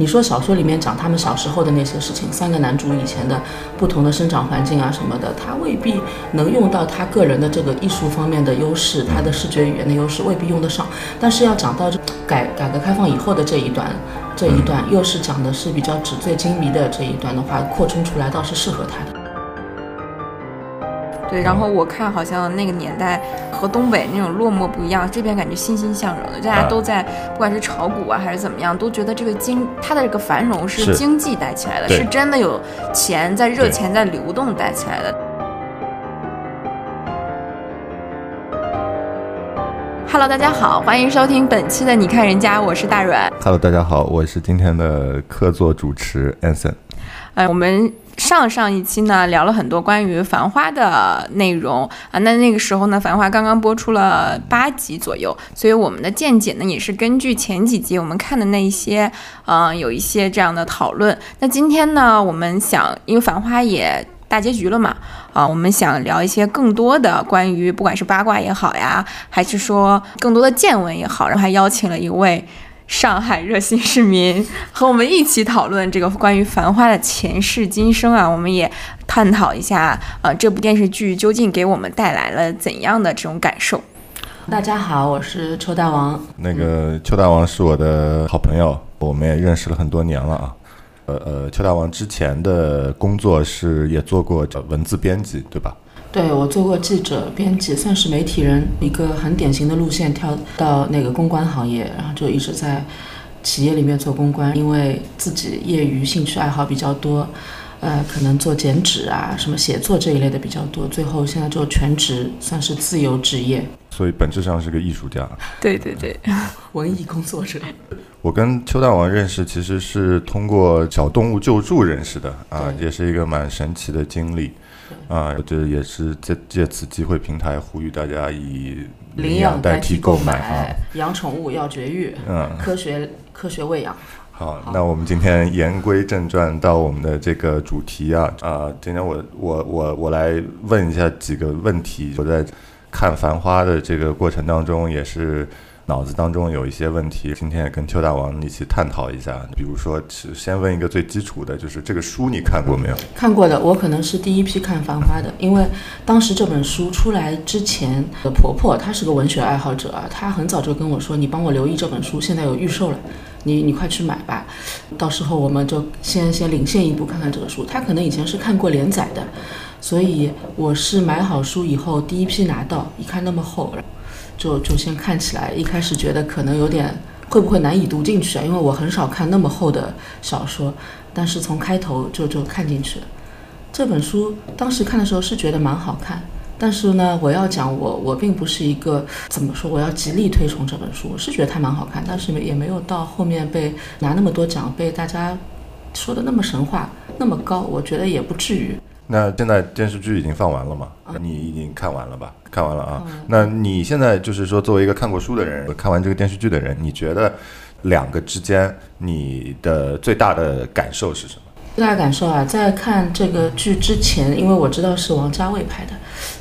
你说小说里面讲他们小时候的那些事情，三个男主以前的不同的生长环境啊什么的，他未必能用到他个人的这个艺术方面的优势，他的视觉语言的优势未必用得上。但是要讲到改改革开放以后的这一段，这一段又是讲的是比较纸醉金迷的这一段的话，扩充出来倒是适合他的。对，然后我看好像那个年代和东北那种落寞不一样，这边感觉欣欣向荣的，大家都在不管是炒股啊还是怎么样，都觉得这个经它的这个繁荣是经济带起来的，是真的有钱在热钱在流动带起来的。Hello，大家好，欢迎收听本期的你看人家，我是大软。Hello，大家好，我是今天的客座主持 Anson。哎，我们。上上一期呢聊了很多关于《繁花》的内容啊，那那个时候呢，《繁花》刚刚播出了八集左右，所以我们的见解呢也是根据前几集我们看的那一些，嗯，有一些这样的讨论。那今天呢，我们想，因为《繁花》也大结局了嘛，啊，我们想聊一些更多的关于不管是八卦也好呀，还是说更多的见闻也好，然后还邀请了一位。上海热心市民和我们一起讨论这个关于《繁花》的前世今生啊，我们也探讨一下，呃，这部电视剧究竟给我们带来了怎样的这种感受？大家好，我是邱大王。那个邱大王是我的好朋友，我们也认识了很多年了啊。呃呃，邱大王之前的工作是也做过文字编辑，对吧？对我做过记者、编辑，算是媒体人，一个很典型的路线，跳到那个公关行业，然后就一直在企业里面做公关。因为自己业余兴趣爱好比较多，呃，可能做剪纸啊、什么写作这一类的比较多。最后现在就全职，算是自由职业。所以本质上是个艺术家。对 对对，文艺工作者。我跟邱大王认识，其实是通过小动物救助认识的啊，也是一个蛮神奇的经历。啊，这也是借借此机会平台呼吁大家以领养代替购买啊，养宠物要绝育，嗯，科学科学喂养。好，那我们今天言归正传，到我们的这个主题啊啊，今天我我我我来问一下几个问题。我在看《繁花》的这个过程当中，也是。脑子当中有一些问题，今天也跟邱大王一起探讨一下。比如说，先问一个最基础的，就是这个书你看过没有？看过的，我可能是第一批看《繁花》的，因为当时这本书出来之前，的婆婆她是个文学爱好者啊，她很早就跟我说：“你帮我留意这本书，现在有预售了，你你快去买吧，到时候我们就先先领先一步看看这个书。”她可能以前是看过连载的，所以我是买好书以后第一批拿到，一看那么厚。就就先看起来，一开始觉得可能有点会不会难以读进去啊？因为我很少看那么厚的小说，但是从开头就就看进去。这本书当时看的时候是觉得蛮好看，但是呢，我要讲我我并不是一个怎么说，我要极力推崇这本书，我是觉得它蛮好看，但是也没有到后面被拿那么多奖，被大家说的那么神话那么高，我觉得也不至于。那现在电视剧已经放完了吗？你已经看完了吧？看完了啊。那你现在就是说，作为一个看过书的人，看完这个电视剧的人，你觉得两个之间你的最大的感受是什么？最大感受啊，在看这个剧之前，因为我知道是王家卫拍的，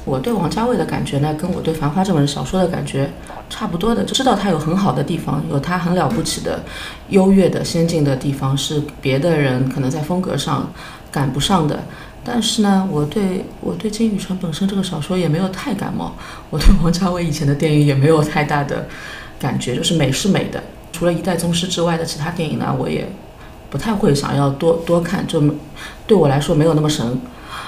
我对王家卫的感觉呢，跟我对《繁花》这本小说的感觉差不多的，就知道他有很好的地方，有他很了不起的、优越的、先进的地方，是别的人可能在风格上赶不上的。但是呢，我对我对金宇澄本身这个小说也没有太感冒，我对王家卫以前的电影也没有太大的感觉，就是美是美的，除了一代宗师之外的其他电影呢，我也不太会想要多多看，就对我来说没有那么神。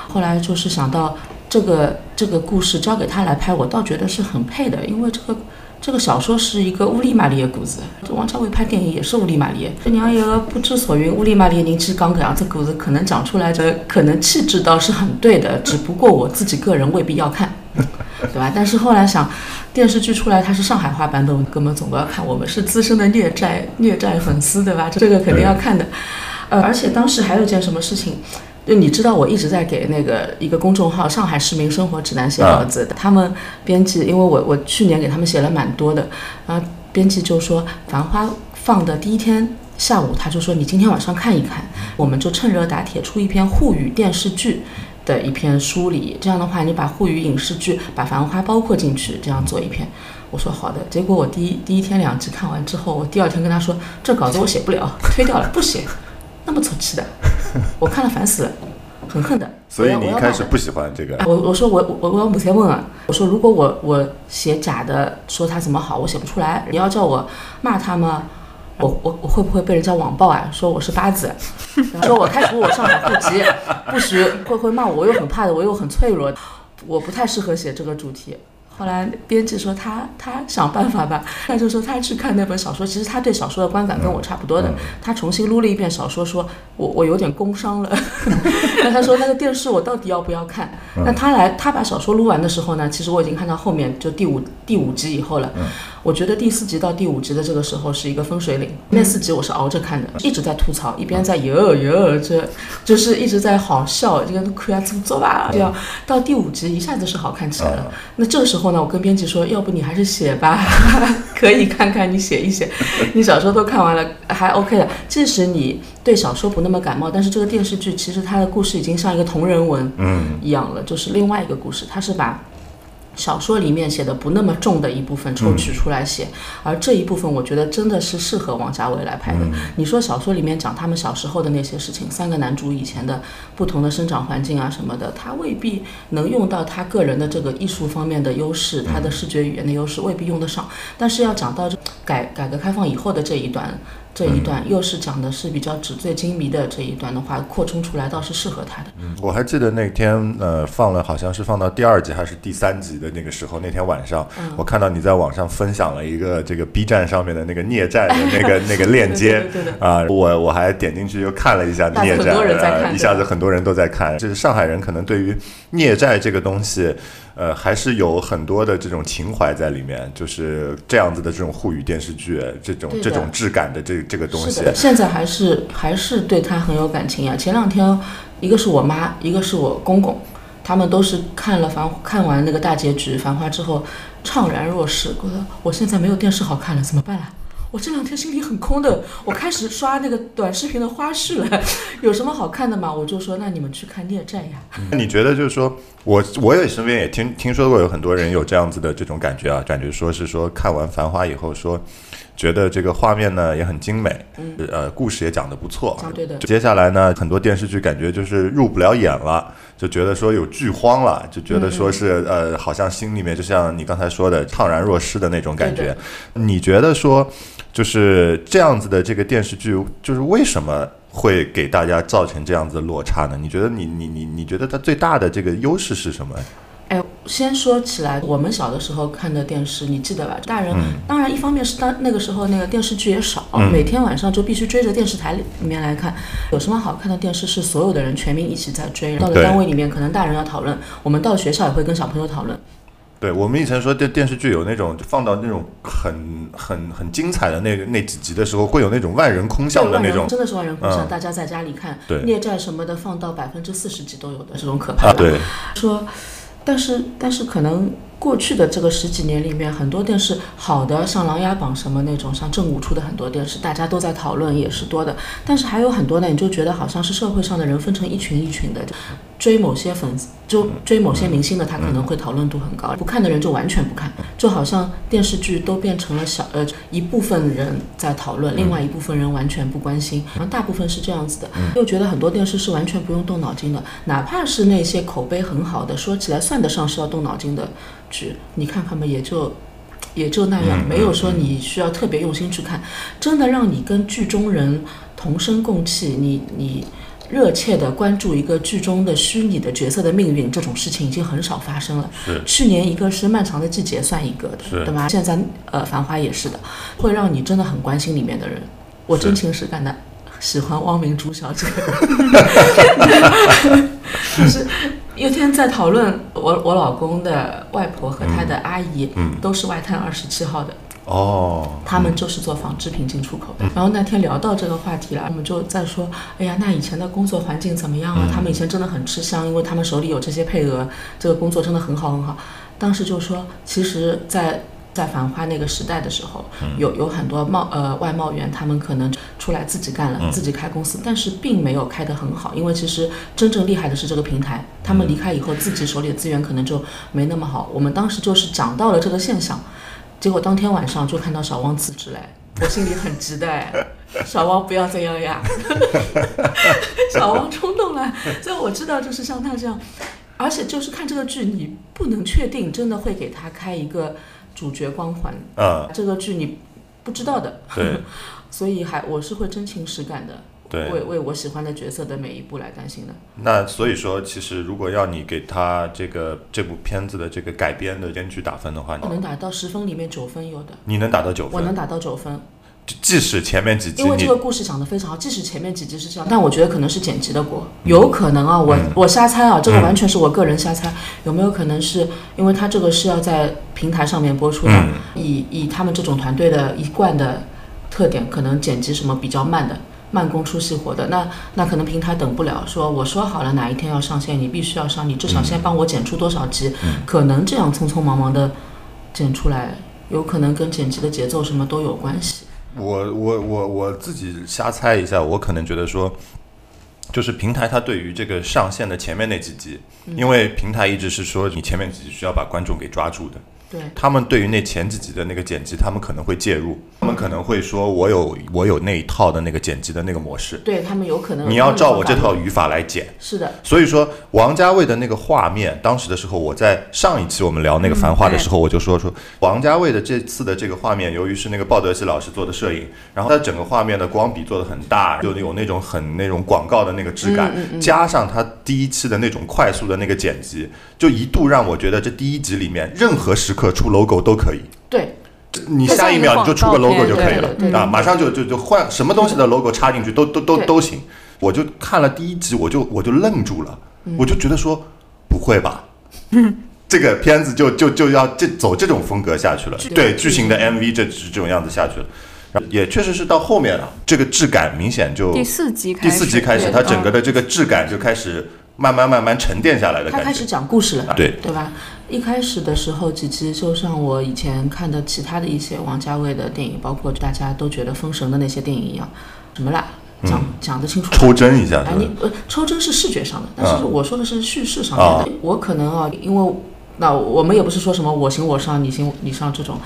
后来就是想到这个这个故事交给他来拍，我倒觉得是很配的，因为这个。这个小说是一个乌里玛丽的故事，这王家卫拍电影也是乌里玛丽。这让一个不知所云乌里玛丽人去讲这样子故事，可能讲出来的可能气质倒是很对的，只不过我自己个人未必要看，对吧？但是后来想，电视剧出来它是上海话版本，哥们总归要看。我们是资深的孽债孽债粉丝，对吧？这个肯定要看的。呃，而且当时还有一件什么事情。就你知道，我一直在给那个一个公众号《上海市民生活指南》写稿子的。他们编辑，因为我我去年给他们写了蛮多的，然后编辑就说《繁花》放的第一天下午，他就说你今天晚上看一看，我们就趁热打铁出一篇沪语电视剧。的一篇梳理。这样的话，你把沪语影视剧把《繁花》包括进去，这样做一篇。我说好的。结果我第一第一天两集看完之后，我第二天跟他说，这稿子我写不了，推掉了，不写。那么凑气的，我看了烦死了，很恨的。所以你一开始不喜欢这个？我我说我我我要母才问啊，我说如果我我写假的说他怎么好，我写不出来。你要叫我骂他吗？我我我会不会被人家网暴啊？说我是八子，说我开除我上海户籍，不许会会骂我，我又很怕的，我又很脆弱，我不太适合写这个主题。后来编辑说他他想办法吧，他就说他去看那本小说，其实他对小说的观感跟我差不多的，他重新撸了一遍小说，说我我有点工伤了。那他说那个电视我到底要不要看？那他来他把小说撸完的时候呢，其实我已经看到后面就第五第五集以后了。我觉得第四集到第五集的这个时候是一个分水岭，那四集我是熬着看的，一直在吐槽，一边在哟哟，这就是一直在好笑，这个可以怎么做吧？这样到第五集一下子是好看起来了。那这个时候呢，我跟编辑说，要不你还是写吧，可以看看你写一写，你小说都看完了，还 OK 的。即使你对小说不那么感冒，但是这个电视剧其实它的故事已经像一个同人文一样了，就是另外一个故事，它是把。小说里面写的不那么重的一部分抽取出来写，而这一部分我觉得真的是适合王家卫来拍的。你说小说里面讲他们小时候的那些事情，三个男主以前的不同的生长环境啊什么的，他未必能用到他个人的这个艺术方面的优势，他的视觉语言的优势未必用得上。但是要讲到改改革开放以后的这一段。这一段又是讲的是比较纸醉金迷的这一段的话，扩充出来倒是适合他的。嗯，我还记得那天呃放了，好像是放到第二集还是第三集的那个时候，那天晚上，我看到你在网上分享了一个这个 B 站上面的那个孽债的那个 那个链接啊，我我还点进去又看了一下孽债，一下子很多人都在看，就是上海人可能对于孽债这个东西。呃，还是有很多的这种情怀在里面，就是这样子的这种沪语电视剧，这种这种质感的这这个东西。现在还是还是对他很有感情呀。前两天，一个是我妈，一个是我公公，他们都是看了繁看完那个大结局《繁花》之后，怅然若失，觉得我现在没有电视好看了，怎么办啊？我这两天心里很空的，我开始刷那个短视频的花絮了，有什么好看的吗？我就说，那你们去看《孽债》呀。那你觉得就是说，我我也身边也听听说过有很多人有这样子的这种感觉啊，感觉说是说看完《繁花》以后说，觉得这个画面呢也很精美，呃，故事也讲得不错。对的。接下来呢，很多电视剧感觉就是入不了眼了，就觉得说有剧荒了，就觉得说是呃，好像心里面就像你刚才说的怅然若失的那种感觉。你觉得说？就是这样子的这个电视剧，就是为什么会给大家造成这样子的落差呢？你觉得你你你你觉得它最大的这个优势是什么？哎，先说起来，我们小的时候看的电视，你记得吧？大人当然一方面是当那个时候那个电视剧也少，每天晚上就必须追着电视台里面来看。有什么好看的电视是所有的人全民一起在追？到了单位里面，可能大人要讨论，我们到学校也会跟小朋友讨论。对我们以前说电电视剧有那种放到那种很很很精彩的那个那几集的时候，会有那种万人空巷的那种，真的是万人空巷，大家在家里看《孽债》什么的，放到百分之四十几都有的这种可怕的。对，说，但是但是可能。过去的这个十几年里面，很多电视好的，像《琅琊榜》什么那种，像正午出的很多电视，大家都在讨论，也是多的。但是还有很多呢，你就觉得好像是社会上的人分成一群一群的，追某些粉丝，就追某些明星的，他可能会讨论度很高；不看的人就完全不看，就好像电视剧都变成了小呃一部分人在讨论，另外一部分人完全不关心。然后大部分是这样子的，又觉得很多电视是完全不用动脑筋的，哪怕是那些口碑很好的，说起来算得上是要动脑筋的。剧，你看看吧，也就也就那样，没有说你需要特别用心去看。真的让你跟剧中人同声共气，你你热切的关注一个剧中的虚拟的角色的命运，这种事情已经很少发生了。去年一个是《漫长的季节》算一个的，对吧？现在呃，《繁花》也是的，会让你真的很关心里面的人。我真情实感的喜欢汪明珠小姐，就是。有天在讨论我我老公的外婆和他的阿姨，都是外滩二十七号的哦，他们就是做纺织品进出口的。然后那天聊到这个话题了，我们就在说，哎呀，那以前的工作环境怎么样啊？他们以前真的很吃香，因为他们手里有这些配额，这个工作真的很好很好。当时就说，其实，在在繁花那个时代的时候，嗯有有很多贸呃外贸员，他们可能出来自己干了，嗯自己开公司，但是并没有开得很好，因为其实真正厉害的是这个平台，他们离开以后，自己手里的资源可能就没那么好。我们当时就是讲到了这个现象，结果当天晚上就看到小汪辞职嘞，我心里很急的哎，小汪不要这样呀，小汪冲动了，所以我知道就是像他这样，而且就是看这个剧，你不能确定真的会给他开一个主角光环，啊，这个剧你不知道的，对。所以还我是会真情实感的，为对。为为我喜欢的角色的每一步来担心的。那所以说，其实如果要你给他这个这部片子的这个改编的编剧打分的话，你能打到十分里面九分有的，你能打到九分，我能打到九分，即使前面几集因为这个故事讲得非常好，即使前面几集是这样，但我觉得可能是剪辑的锅，有可能啊，我、我瞎猜啊，这个完全是我个人瞎猜，有没有可能是因为他这个是要在平台上面播出的，嗯以以他们这种团队的一贯的特点，可能剪辑什么比较慢的。慢工出细活的，那那可能平台等不了，说我说好了哪一天要上线，你必须要上，你至少先帮我剪出多少集，可能这样匆匆忙忙的剪出来，有可能跟剪辑的节奏什么都有关系。我我我我自己瞎猜一下，我可能觉得说，就是平台它对于这个上线的前面那几集，因为平台一直是说你前面几集需要把观众给抓住的，对，他们对于那前几集的那个剪辑，他们可能会介入，他们可能会说我有我有那一套的那个剪辑的那个模式，对他们有可能。你要照我这套语法来剪。是的，所以说，王家卫的那个画面，当时的时候，我在上一期我们聊那个《繁花》的时候，我就说说王家卫的这次的这个画面，由于是那个鲍德西老师做的摄影，然后他整个画面的光比做的很大，就有那种很那种广告的那个质感，加上他第一期的那种快速的那个剪辑，就一度让我觉得这第一集里面任何时刻出 logo 都可以。对，你下一秒你就出个 logo 就可以了。啊，马上就就就换什么东西的 logo 插进去都都都都行。我就看了第一集，我就我就愣住了，嗯。我就觉得说不会吧，这个片子就就就要这走这种风格下去了，对剧剧情的 MV 这这种样子下去了。也确实是到后面了，这个质感明显就第四集开第始，四集开始，它整个的这个质感就开始慢慢慢慢沉淀下来的感觉他开始。讲故事了，对对吧？一开始的时候几集，就像我以前看的其他的一些王家卫的电影，包括大家都觉得封神的那些电影一样，什么啦，讲、讲得清楚。抽帧一下哎，你？呃，抽帧是视觉上的，但是嗯我说的是叙事上面的。啊我可能啊，因为那我们也不是说什么我行我上，你行你上这种，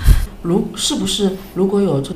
如是不是如果有这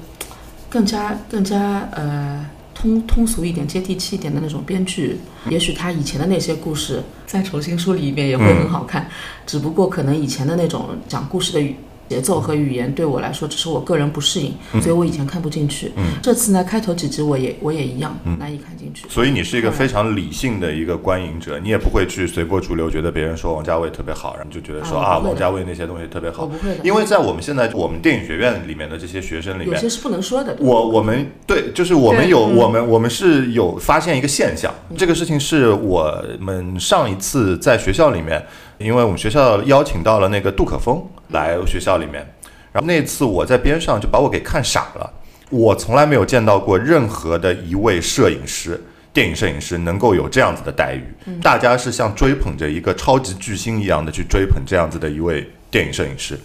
更加更加呃通通俗一点、接地气一点的那种编剧，也许他以前的那些故事再重新梳理一遍也会很好看。只不过可能以前的那种讲故事的语节奏和语言对我来说，只是我个人不适应，所以我以前看不进去。这次呢，开头几集我也我也一样、难以看进去。所以你是一个非常理性的一个观影者，你也不会去随波逐流，觉得别人说王家卫特别好，然后就觉得说啊，王家卫那些东西特别好。我不会的，因为在我们现在我们电影学院里面的这些学生里面，有些是不能说的。我我们对，就是我们有嗯我们我们是有发现一个现象，这个事情是我们上一次在学校里面，因为我们学校邀请到了那个杜可风来学校里面，然后那次我在边上就把我给看傻了，我从来没有见到过任何的一位摄影师。电影摄影师能够有这样子的待遇，大家是像追捧着一个超级巨星一样的去追捧这样子的一位电影摄影师。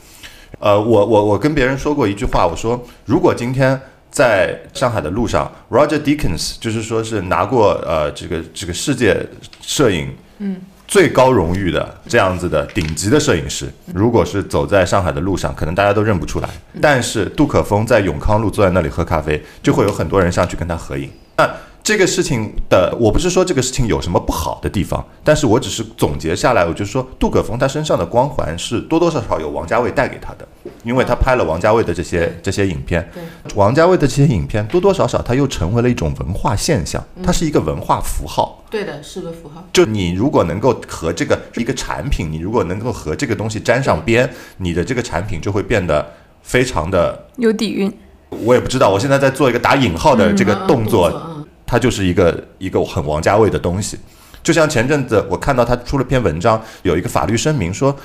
呃，我我我跟别人说过一句话，我说如果今天在上海的路上，Roger Deakins 就是说是拿过呃这个这个世界摄影嗯最高荣誉的这样子的顶级的摄影师，如果是走在上海的路上，可能大家都认不出来。但是杜可风在永康路坐在那里喝咖啡，就会有很多人上去跟他合影。那这个事情的，我不是说这个事情有什么不好的地方，但是我只是总结下来，我就说杜可风他身上的光环是多多少少有王家卫带给他的，因为他拍了王家卫的这些这些影片，王家卫的这些影片多多少少他又成为了一种文化现象，它是一个文化符号。对的，是个符号。就你如果能够和这个一个产品，你如果能够和这个东西沾上边，你的这个产品就会变得非常的，有底蕴。我也不知道，我现在在做一个打引号的这个嗯动作，嗯，它就是一个一个很王家卫的东西。就像前阵子我看到他出了篇文章，有一个法律声明说，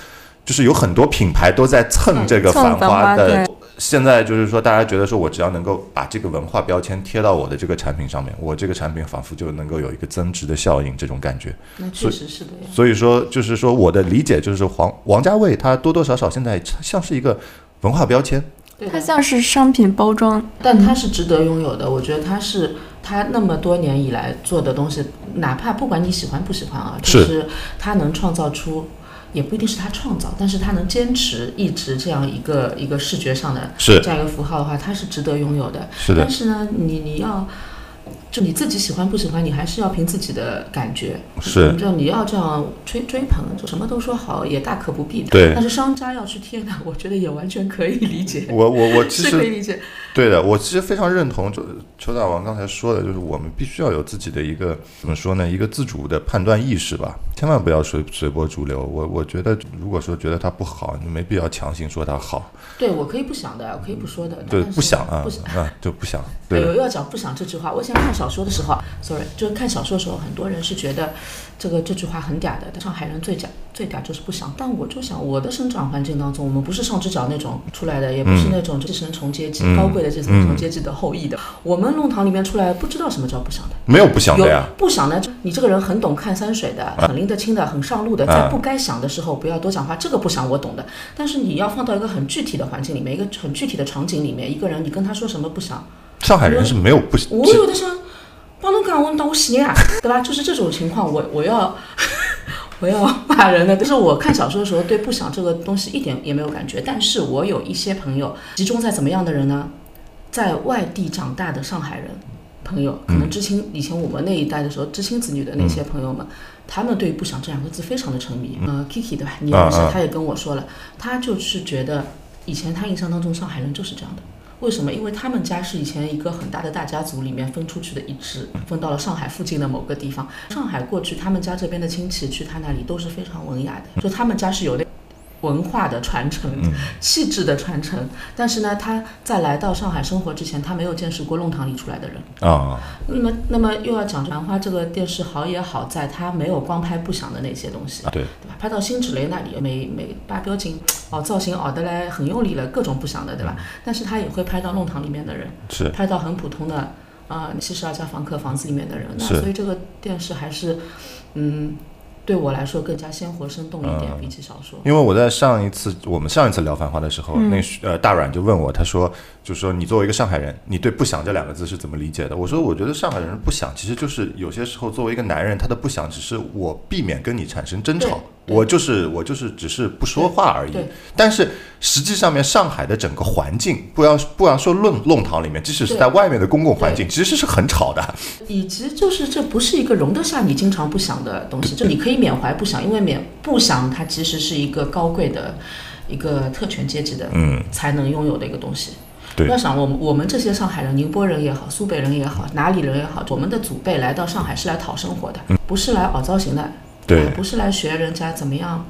就是有很多品牌都在蹭这个繁繁花的现在就是说，大家觉得说我只要能够把这个文化标签贴到我的这个产品上面，我这个产品仿佛就能够有一个增值的效应，这种感觉。那确实是的呀。所以说，就是说我的理解就是黄王家卫他多多少少现在像是一个文化标签，对的它像是商品包装，但它是值得拥有的。我觉得它是他那么多年以来做的东西，哪怕不管你喜欢不喜欢啊，就是是他能创造出，也不一定是他创造，但是他能坚持一直这样一个一个视觉上的是这样一个符号的话，它是值得拥有的。是的但，是呢，你你要。就你自己喜欢不喜欢，你还是要凭自己的感觉。是就你要这样吹追捧，就什么都说好，也大可不必的。对但是商家要去贴呢，我觉得也完全可以理解。我我我其是可以理解。对的，我其实非常认同就邱大王刚才说的，就是我们必须要有自己的一个怎么说呢，一个自主的判断意识吧，千万不要随随波逐流。我我觉得，如果说觉得它不好，你没必要强行说它好，对我可以不想的，我可以不说的。对，不想啊不想。啊就不想，对的，有要讲不想这句话，我以前看小说的时候啊，sorry，就是看小说的时候，很多人是觉得这个这句话很嗲的，上海人最嗲最嗲就是不想。但我就想，我的生长环境当中，我们不是上只脚那种出来的，也不是那种寄生虫阶级、嗯高贵的寄生虫阶级的后裔的。我们弄堂里面出来，不知道什么叫不想的。没有不想的不想呢，你这个人很懂看山水的，很拎得清的，很上路的，在啊不该想的时候不要多讲话，这个不想我懂的。但是你要放到一个很具体的环境里面，一个很具体的场景里面，一个人你跟他说什么不想，上海人是没有不我有的想帮侬讲，我当我死呀，对吧？就是这种情况，我我要 我要骂人的。就是我看小说的时候，对不想这个东西一点也没有感觉。但是我有一些朋友，集中在怎么样的人呢？在外地长大的上海人朋友，可能知青以前我们那一代的时候，知青子女的那些朋友们，他们对“不想”这两个字非常的沉迷。呃，Kiki 对吧？你认识啊啊，他也跟我说了，他就是觉得以前他印象当中上海人就是这样的。为什么？因为他们家是以前一个很大的大家族里面分出去的一支，分到了上海附近的某个地方。上海过去，他们家这边的亲戚去他那里都是非常文雅的，就他们家是有那文化的传承、气质的传承。但是呢，他在来到上海生活之前，他没有见识过弄堂里出来的人。啊，那么，那么又要讲《繁花》这个电视好也好在，它没有光拍不响的那些东西，对，对吧？拍到辛芷蕾那里，每每八标紧，哦，造型熬得来很用力了，各种不响的，对吧？但是他也会拍到弄堂里面的人，是拍到很普通的啊七十二家房客房子里面的人。那是所以这个电视还是，嗯，对我来说更加鲜活生动一点，嗯比起小说。因为我在上一次我们上一次聊《繁花》的时候，那呃大阮就问我，他说，就是说你作为一个上海人，你对“不想”这两个字是怎么理解的？我说，我觉得上海人不想，其实就是有些时候作为一个男人，他的不想只是我避免跟你产生争吵，我就是我就是只是不说话而已。但是实际上面，上海的整个环境，不要不要说弄弄堂里面，即使是在外面的公共环境，其实是很吵的。以及就是这不是一个容得下你经常不想的东西，就你可以缅怀不想，因为缅不想它其实是一个高贵的一个特权阶级的嗯，才能拥有的一个东西。对。要想我们我们这些上海人，宁波人也好，苏北人也好，哪里人也好，我们的祖辈来到上海是来讨生活的，不是来熬造型的，不是来学人家怎么样，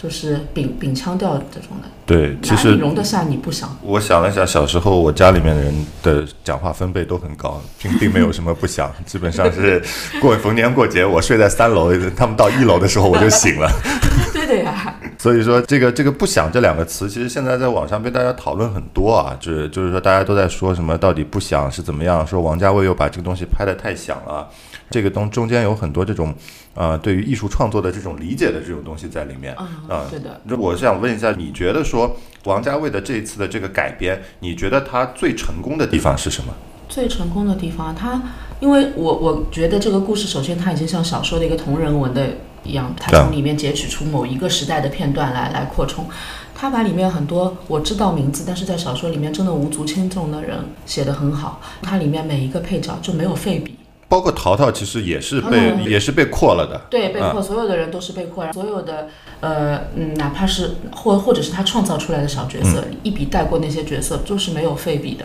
就是秉秉腔调这种的，对，其实容得下你不想？我想了一下，小时候我家里面的人的讲话分贝都很高，并并没有什么不响，基本上是 过逢年过节，我睡在三楼，他们到一楼的时候我就醒了。对的呀，所以说，这个这个“不响”这两个词，其实现在在网上被大家讨论很多啊，就是就是说大家都在说什么到底不响是怎么样，说王家卫又把这个东西拍得太响了，这个东中间有很多这种呃对于艺术创作的这种理解的这种东西在里面。啊、啊对的。那我是想问一下，你觉得说王家卫的这一次的这个改编，你觉得他最成功的地方是什么？最成功的地方，他因为我我觉得这个故事，首先它已经像小说的一个同人文的一样，它从里面截取出某一个时代的片段来来扩充。他把里面很多我知道名字，但是在小说里面真的无足轻重的人写得很好。它里面每一个配角就没有废笔，包括淘淘，其实也是被、嗯。也是被扩了的。对，被扩，所有的人都是被扩，所有的呃嗯，哪怕是或或者是他创造出来的小角色，一笔带过那些角色，就是没有废笔的。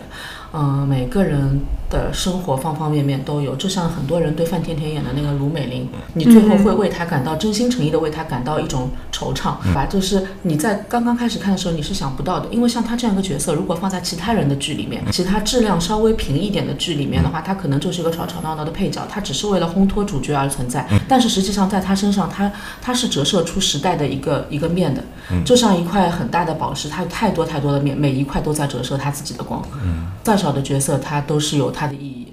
嗯、每个人的生活方方面面都有，就像很多人对范甜甜演的那个卢美玲，你最后会为她感到真心诚意的为她感到一种惆怅，吧？就是你在刚刚开始看的时候你是想不到的，因为像他这样一个角色，如果放在其他人的剧里面，其他质量稍微平一点的剧里面的话，他可能就是一个吵吵闹闹的配角，他只是为了烘托主角而存在。但是实际上在他身上，他他是折射出时代的一个一个面的，就像一块很大的宝石，它有太多太多的面，每一块都在折射他自己的光。再少的角色，它都是有它的意义。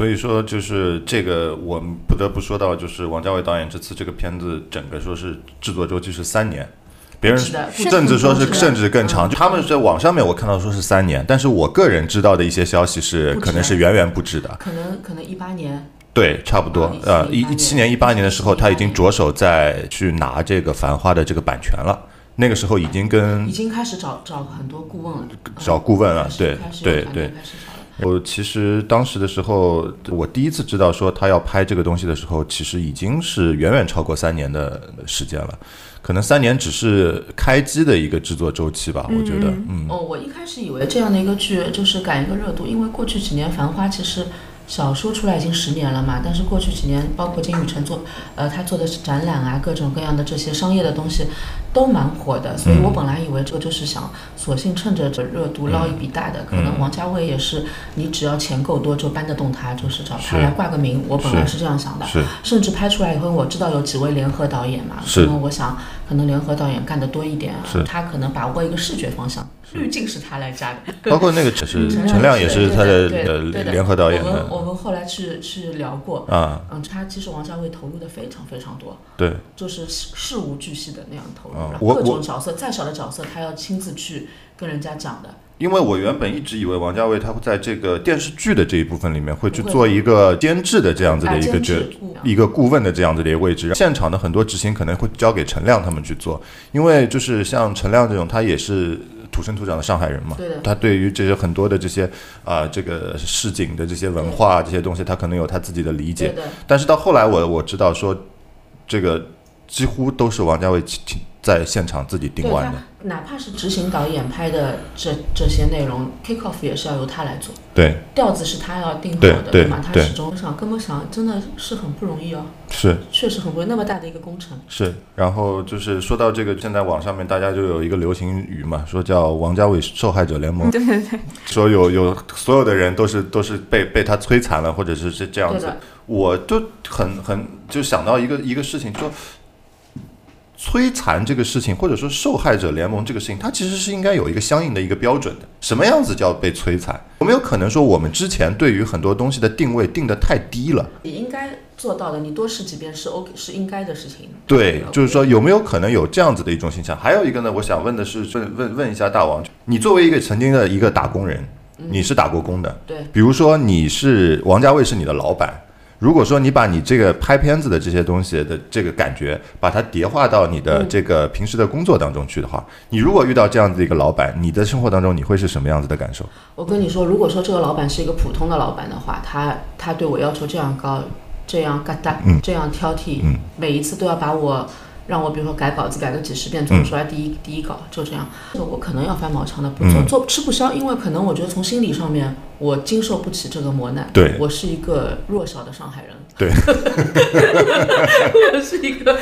所以说，就是这个，我们不得不说到，就是王家卫导演这次这个片子，整个说是制作周期是三年，别人甚至说是甚至更长。他们在网上面我看到说是三年，但是我个人知道的一些消息是，可能是远远不止的。可能可能一八年，对，差不多啊。呃，一一七年、一八年的时候，他已经着手在去拿这个《繁花》的这个版权了。那个时候已经跟已经开始找找很多顾问了，找顾问了对对对。我其实当时的时候，我第一次知道说他要拍这个东西的时候，其实已经是远远超过三年的时间了。可能三年只是开机的一个制作周期吧，我觉得，嗯，哦，我一开始以为这样的一个剧就是赶一个热度，因为过去几年《繁花》其实小说出来已经十年了嘛，但是过去几年，包括金宇澄做，呃，他做的是展览啊，各种各样的这些商业的东西都蛮火的，所以我本来以为这个就是想索性趁着这热度捞一笔大的，可能王家卫也是，你只要钱够多就搬得动他，就是找他来挂个名，我本来是。是这样想的。甚至拍出来以后，我知道有几位联合导演嘛，是。那么我想可能联合导演干的多一点啊是，他可能把握一个视觉方向，滤镜是他来加的。包括那个是陈陈亮也是他的联合导演我们的我们后来去去聊过，啊，嗯，他其实王家卫投入的非常非常多，对，就是事事无巨细的那样投入，各种角色再小的角色，他要亲自去跟人家讲的。因为我原本一直以为王家卫他会在这个电视剧的这一部分里面会去做一个监制的这样子的一个角一个顾问的这样子的一个位置，现场的很多执行可能会交给陈亮他们去做，因为就是像陈亮这种，他也是土生土长的上海人嘛对，他对于这些很多的这些啊、这个市井的这些文化这些东西，他可能有他自己的理解，但是到后来我我知道说，这个几乎都是王家卫亲亲在现场自己定完的，哪怕是执行导演拍的这这些内容，kick off 也是要由他来做，对，调子是他要定好的，对吗？他对始终想跟我想，真的是很不容易哦，是。确实很不容易，那么大的一个工程。是，然后就是说到这个，现在网上面大家就有一个流行语嘛，说叫王家卫受害者联盟，对对对，说有有所有的人都是都是被被他摧残了，或者是是这样子的。，我就很很就想到一个一个事情，说摧残这个事情，或者说受害者联盟这个事情，它其实是应该有一个相应的一个标准的。什么样子叫被摧残？有没有可能说我们之前对于很多东西的定位定得太低了？你应该做到的，你多试几遍是 OK，是应该的事情。对，就是说有没有可能有这样子的一种现象？还有一个呢，我想问的是，问问问一下大王，你作为一个曾经的一个打工人，你是打过工的，对，比如说你是王家卫是你的老板，如果说你把你这个拍片子的这些东西的这个感觉，把它叠化到你的这个平时的工作当中去的话，你如果遇到这样子的一个老板，你的生活当中你会是什么样子的感受？我跟你说，如果说这个老板是一个普通的老板的话，他他对我要求这样高，这样嘎哒，嗯。这样挑剔，嗯。每一次都要把我让我比如说改稿子改个几十遍，做出来第一、第一稿就这样，这我可能要翻毛腔的不做，嗯。做吃不消，因为可能我觉得从心理上面我经受不起这个磨难，对。我是一个弱小的上海人，对，我是一个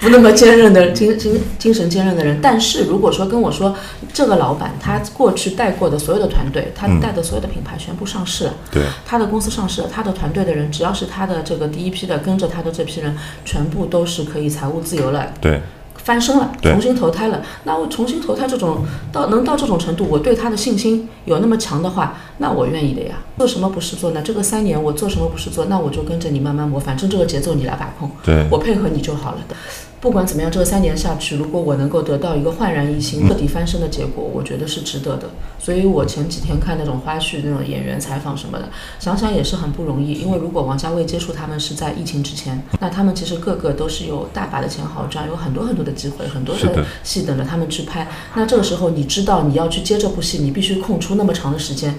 不那么坚韧的精精精神坚韧的人。但是如果说跟我说这个老板他过去带过的所有的团队，他嗯带的所有的品牌全部上市了，对，他的公司上市了，他的团队的人只要是他的这个第一批的跟着他的这批人，全部都是可以财务自由了。对，翻身了，重新投胎了。那我重新投胎这种到能到这种程度，我对他的信心有那么强的话，那我愿意的呀。做什么不是做呢？这个三年我做什么不是做？那我就跟着你慢慢磨，反正这个节奏你来把控，对，我配合你就好了的。不管怎么样，这三年下去，如果我能够得到一个焕然一新、彻底翻身的结果，我觉得是值得的。所以我前几天看那种花絮、那种演员采访什么的，想想也是很不容易。因为如果王家卫接触他们是在疫情之前，那他们其实个个都是有大把的钱好赚，有很多很多的机会，很多的的戏等着他们去拍。那这个时候，你知道你要去接这部戏，你必须空出那么长的时间，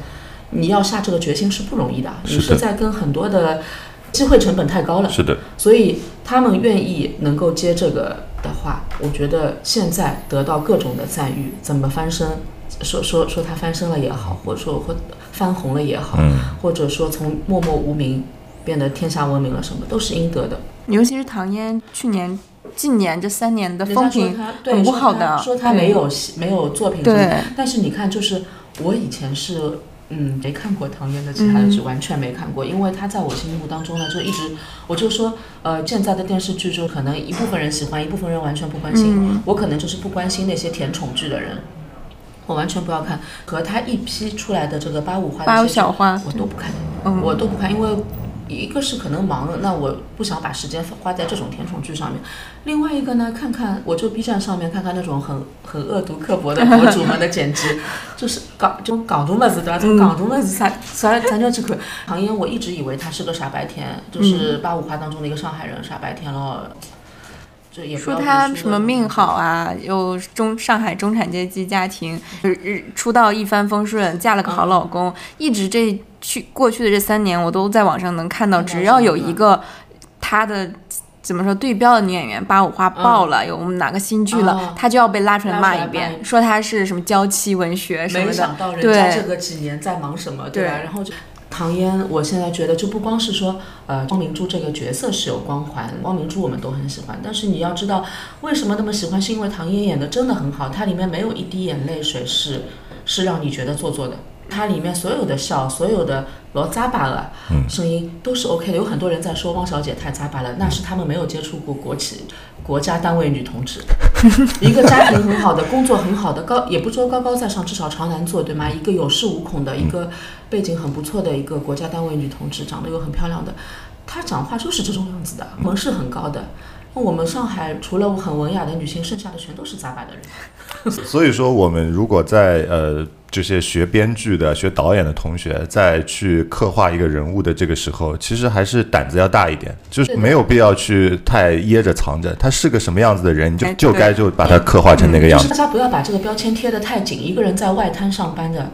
你要下这个决心是不容易的。你是在跟很多的机会成本太高了。是的，所以他们愿意能够接这个的话，我觉得现在得到各种的赞誉，怎么翻身，说说说他翻身了也好，或者说或翻红了也好，嗯。或者说从默默无名变得天下闻名了，什么都是应得的。尤其是唐嫣去年、近年这三年的风评很不好的说他对没有戏没有作品什么的，对，但是你看，就是我以前是嗯没看过唐嫣的其他的剧，完全没看过，因为她在我心目当中呢，就一直我就说，呃，现在的电视剧就可能一部分人喜欢，一部分人完全不关心。嗯我可能就是不关心那些甜宠剧的人，我完全不要看。和他一批出来的这个八五花八小花，我都不看，嗯我都不看，因为一个是可能忙，那我不想把时间花在这种甜宠剧上面。另外一个呢，看看我就 B 站上面看看那种很很恶毒刻薄的博主们的剪辑，就是港这种港中么子对吧？这种港中么子啥啥咱就去看。唐嫣我一直以为她是个傻白甜，就是八五花当中的一个上海人傻白甜了。这也说她什么命好啊，又中上海中产阶级家庭，日日出道一帆风顺，嫁了个好老公，一直这去过去的这三年，我都在网上能看到，只要有一个她的。怎么说？对标的女演员八五花爆了，有哪个新剧了，哦她就要被拉出来骂一遍，说她是什么娇妻文学什么的。没想到人对家这个几年在忙什么，对吧？对然后就唐嫣，我现在觉得就不光是说，呃，汪明珠这个角色是有光环，汪明珠我们都很喜欢，但是你要知道为什么那么喜欢，是因为唐嫣演的真的很好，她里面没有一滴眼泪水是是让你觉得做作的。她里面所有的笑，所有的罗扎巴了嗯声音都是 OK 的。有很多人在说汪小姐太扎巴了，那是他们没有接触过国企、国家单位女同志。一个家庭很好的，工作很好的，高也不说高高在上，至少朝南坐，对吗？一个有恃无恐的，一个背景很不错的一个国家单位女同志，长得又很漂亮的，她讲话就是这种样子的，文是很高的。那我们上海除了很文雅的女性，剩下的全都是杂巴的人。所以说，我们如果在呃这些学编剧的、学导演的同学，在去刻画一个人物的这个时候，其实还是胆子要大一点，就是没有必要去太掖着藏着。他是个什么样子的人，你就就该就把他刻画成那个样子。就是大家不要把这个标签贴得太紧。一个人在外滩上班的，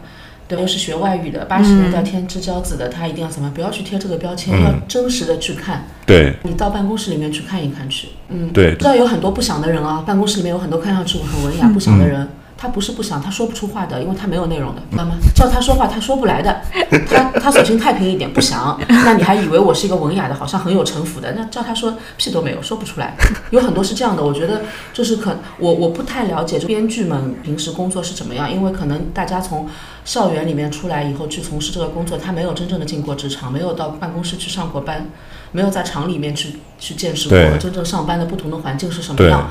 对吧，又是学外语的，八十年代天之骄子的，他一定要怎么？不要去贴这个标签，嗯要真实的去看。对你到办公室里面去看一看去，嗯，对知道有很多不想的人啊，办公室里面有很多看上去很文雅不想的人。他不是不想，他说不出话的，因为他没有内容的，知道吗？叫他说话，他说不来的。他他索性太平一点，不想。那你还以为我是一个文雅的，好像很有城府的？那叫他说屁都没有，说不出来。有很多是这样的，我觉得就是可我我不太了解，就编剧们平时工作是怎么样，因为可能大家从校园里面出来以后去从事这个工作，他没有真正的进过职场，没有到办公室去上过班，没有在厂里面去去见识过真正上班的不同的环境是什么样。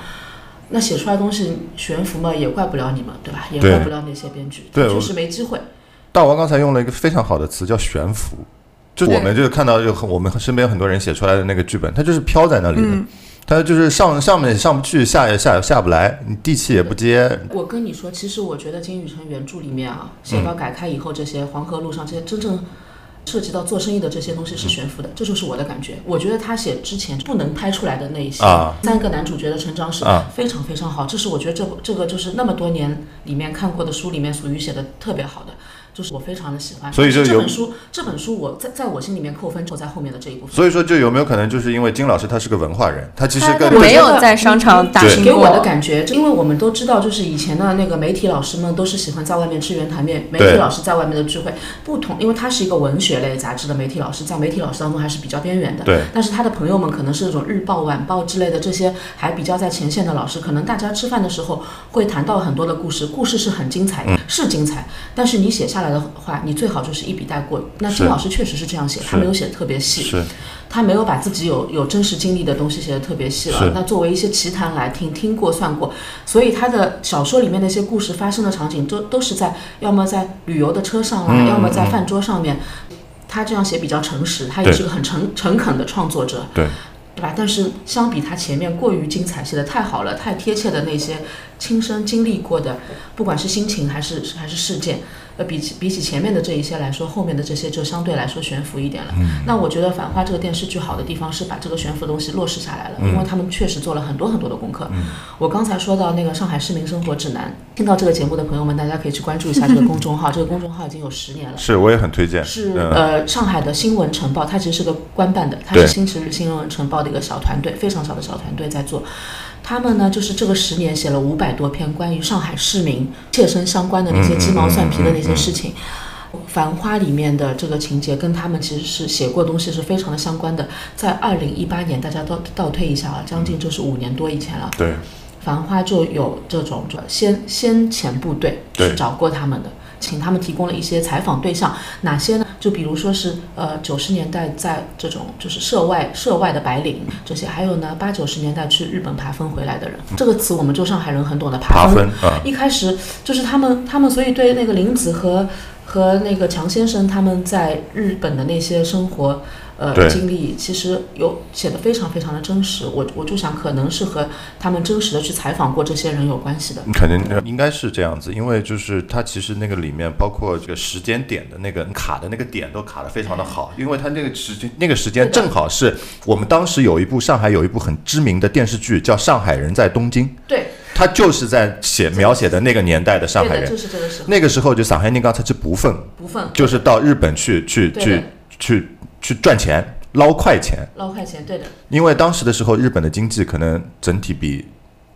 那写出来的东西悬浮嘛，也怪不了你们，对吧？也怪不了那些编剧，对我他确实没机会。大王刚才用了一个非常好的词，叫悬浮。就我们就是看到，就很我们身边很多人写出来的那个剧本，它就是飘在那里的，嗯它就是上上面上不去，下也下也下不来，你地气也不接。我跟你说，其实我觉得金宇澄原著里面嗯啊，写到改开以后，这些黄河路上这些真正涉及到做生意的这些东西是悬浮的，这就是我的感觉。我觉得他写之前不能拍出来的那一些、啊三个男主角的成长史啊非常非常好，这是我觉得这这个就是那么多年里面看过的书里面属于写的特别好的。就是我非常的喜欢，所以就有这本书，这本书我在在我心里面扣分扣在后面的这一部分。所以说，就有没有可能就是因为金老师他是个文化人，他其实他跟没有在商场打对拼给我的。感觉，因为我们都知道，就是以前的那个媒体老师们都是喜欢在外面吃圆台面，媒体老师在外面的聚会不同，因为他是一个文学类杂志的媒体老师，在媒体老师当中还是比较边缘的。对但是他的朋友们可能是那种日报、晚报之类的这些还比较在前线的老师，可能大家吃饭的时候会谈到很多的故事，故事是很精彩是精彩。但是你写下来的话，你最好就是一笔带过。那金老师确实是这样写，他没有写的特别细。他没有把自己有有真实经历的东西写的特别细了。那作为一些奇谈来听，听过算过，所以他的小说里面那些故事发生的场景都都是在要么在旅游的车上啦，嗯要么在嗯饭桌上面。他这样写比较诚实，他也是个很诚诚恳的创作者，对对吧？但是相比他前面过于精彩，写的太好了，太贴切的那些亲身经历过的，不管是心情还是还是事件，呃，比起比起前面的这一些来说，后面的这些就相对来说悬浮一点了。嗯那我觉得《繁花》这个电视剧好的地方是把这个悬浮的东西落实下来了，因为他们确实做了很多很多的功课。我刚才说到那个《上海市民生活指南》，听到这个节目的朋友们，大家可以去关注一下这个公众号，这个公众号已经有十年了。是，我也很推荐。是嗯呃，上海的新闻晨报，它其实是个官办的，它是新时日新闻晨报的一个小团队，非常小的小团队在做。他们呢，就是这个十年写了五百多篇关于上海市民切身相关的那些鸡毛蒜皮的那些事情。繁花》里面的这个情节跟他们其实是写过东西是非常的相关的。在二零一八年，大家都倒推一下啊，将近就是五年多以前了。对，繁花就有这种先先遣部队找过他们的，请他们提供了一些采访对象，哪些呢？就比如说是呃九十年代在这种就是涉外涉外的白领这些，还有呢八九十年代去日本爬分回来的人，这个词我们就上海人很懂的爬分。分啊，一开始就是他们，他们所以对那个林子和和那个强先生他们在日本的那些生活呃经历，其实有写的非常非常的真实。我我就想，可能是和他们真实的去采访过这些人有关系的。肯定应该是这样子，因为就是它其实那个里面包括这个时间点的那个卡的那个点都卡得非常的好，因为它那个时间那个时间正好是我们当时有一部上海有一部很知名的电视剧叫《上海人在东京》，对，它就是在写描写的那个年代的上海人就。是这个时候那个时候就上海人刚才是不分，不分就是到日本去去去去去赚钱捞快钱，捞快钱，对的。因为当时的时候日本的经济可能整体比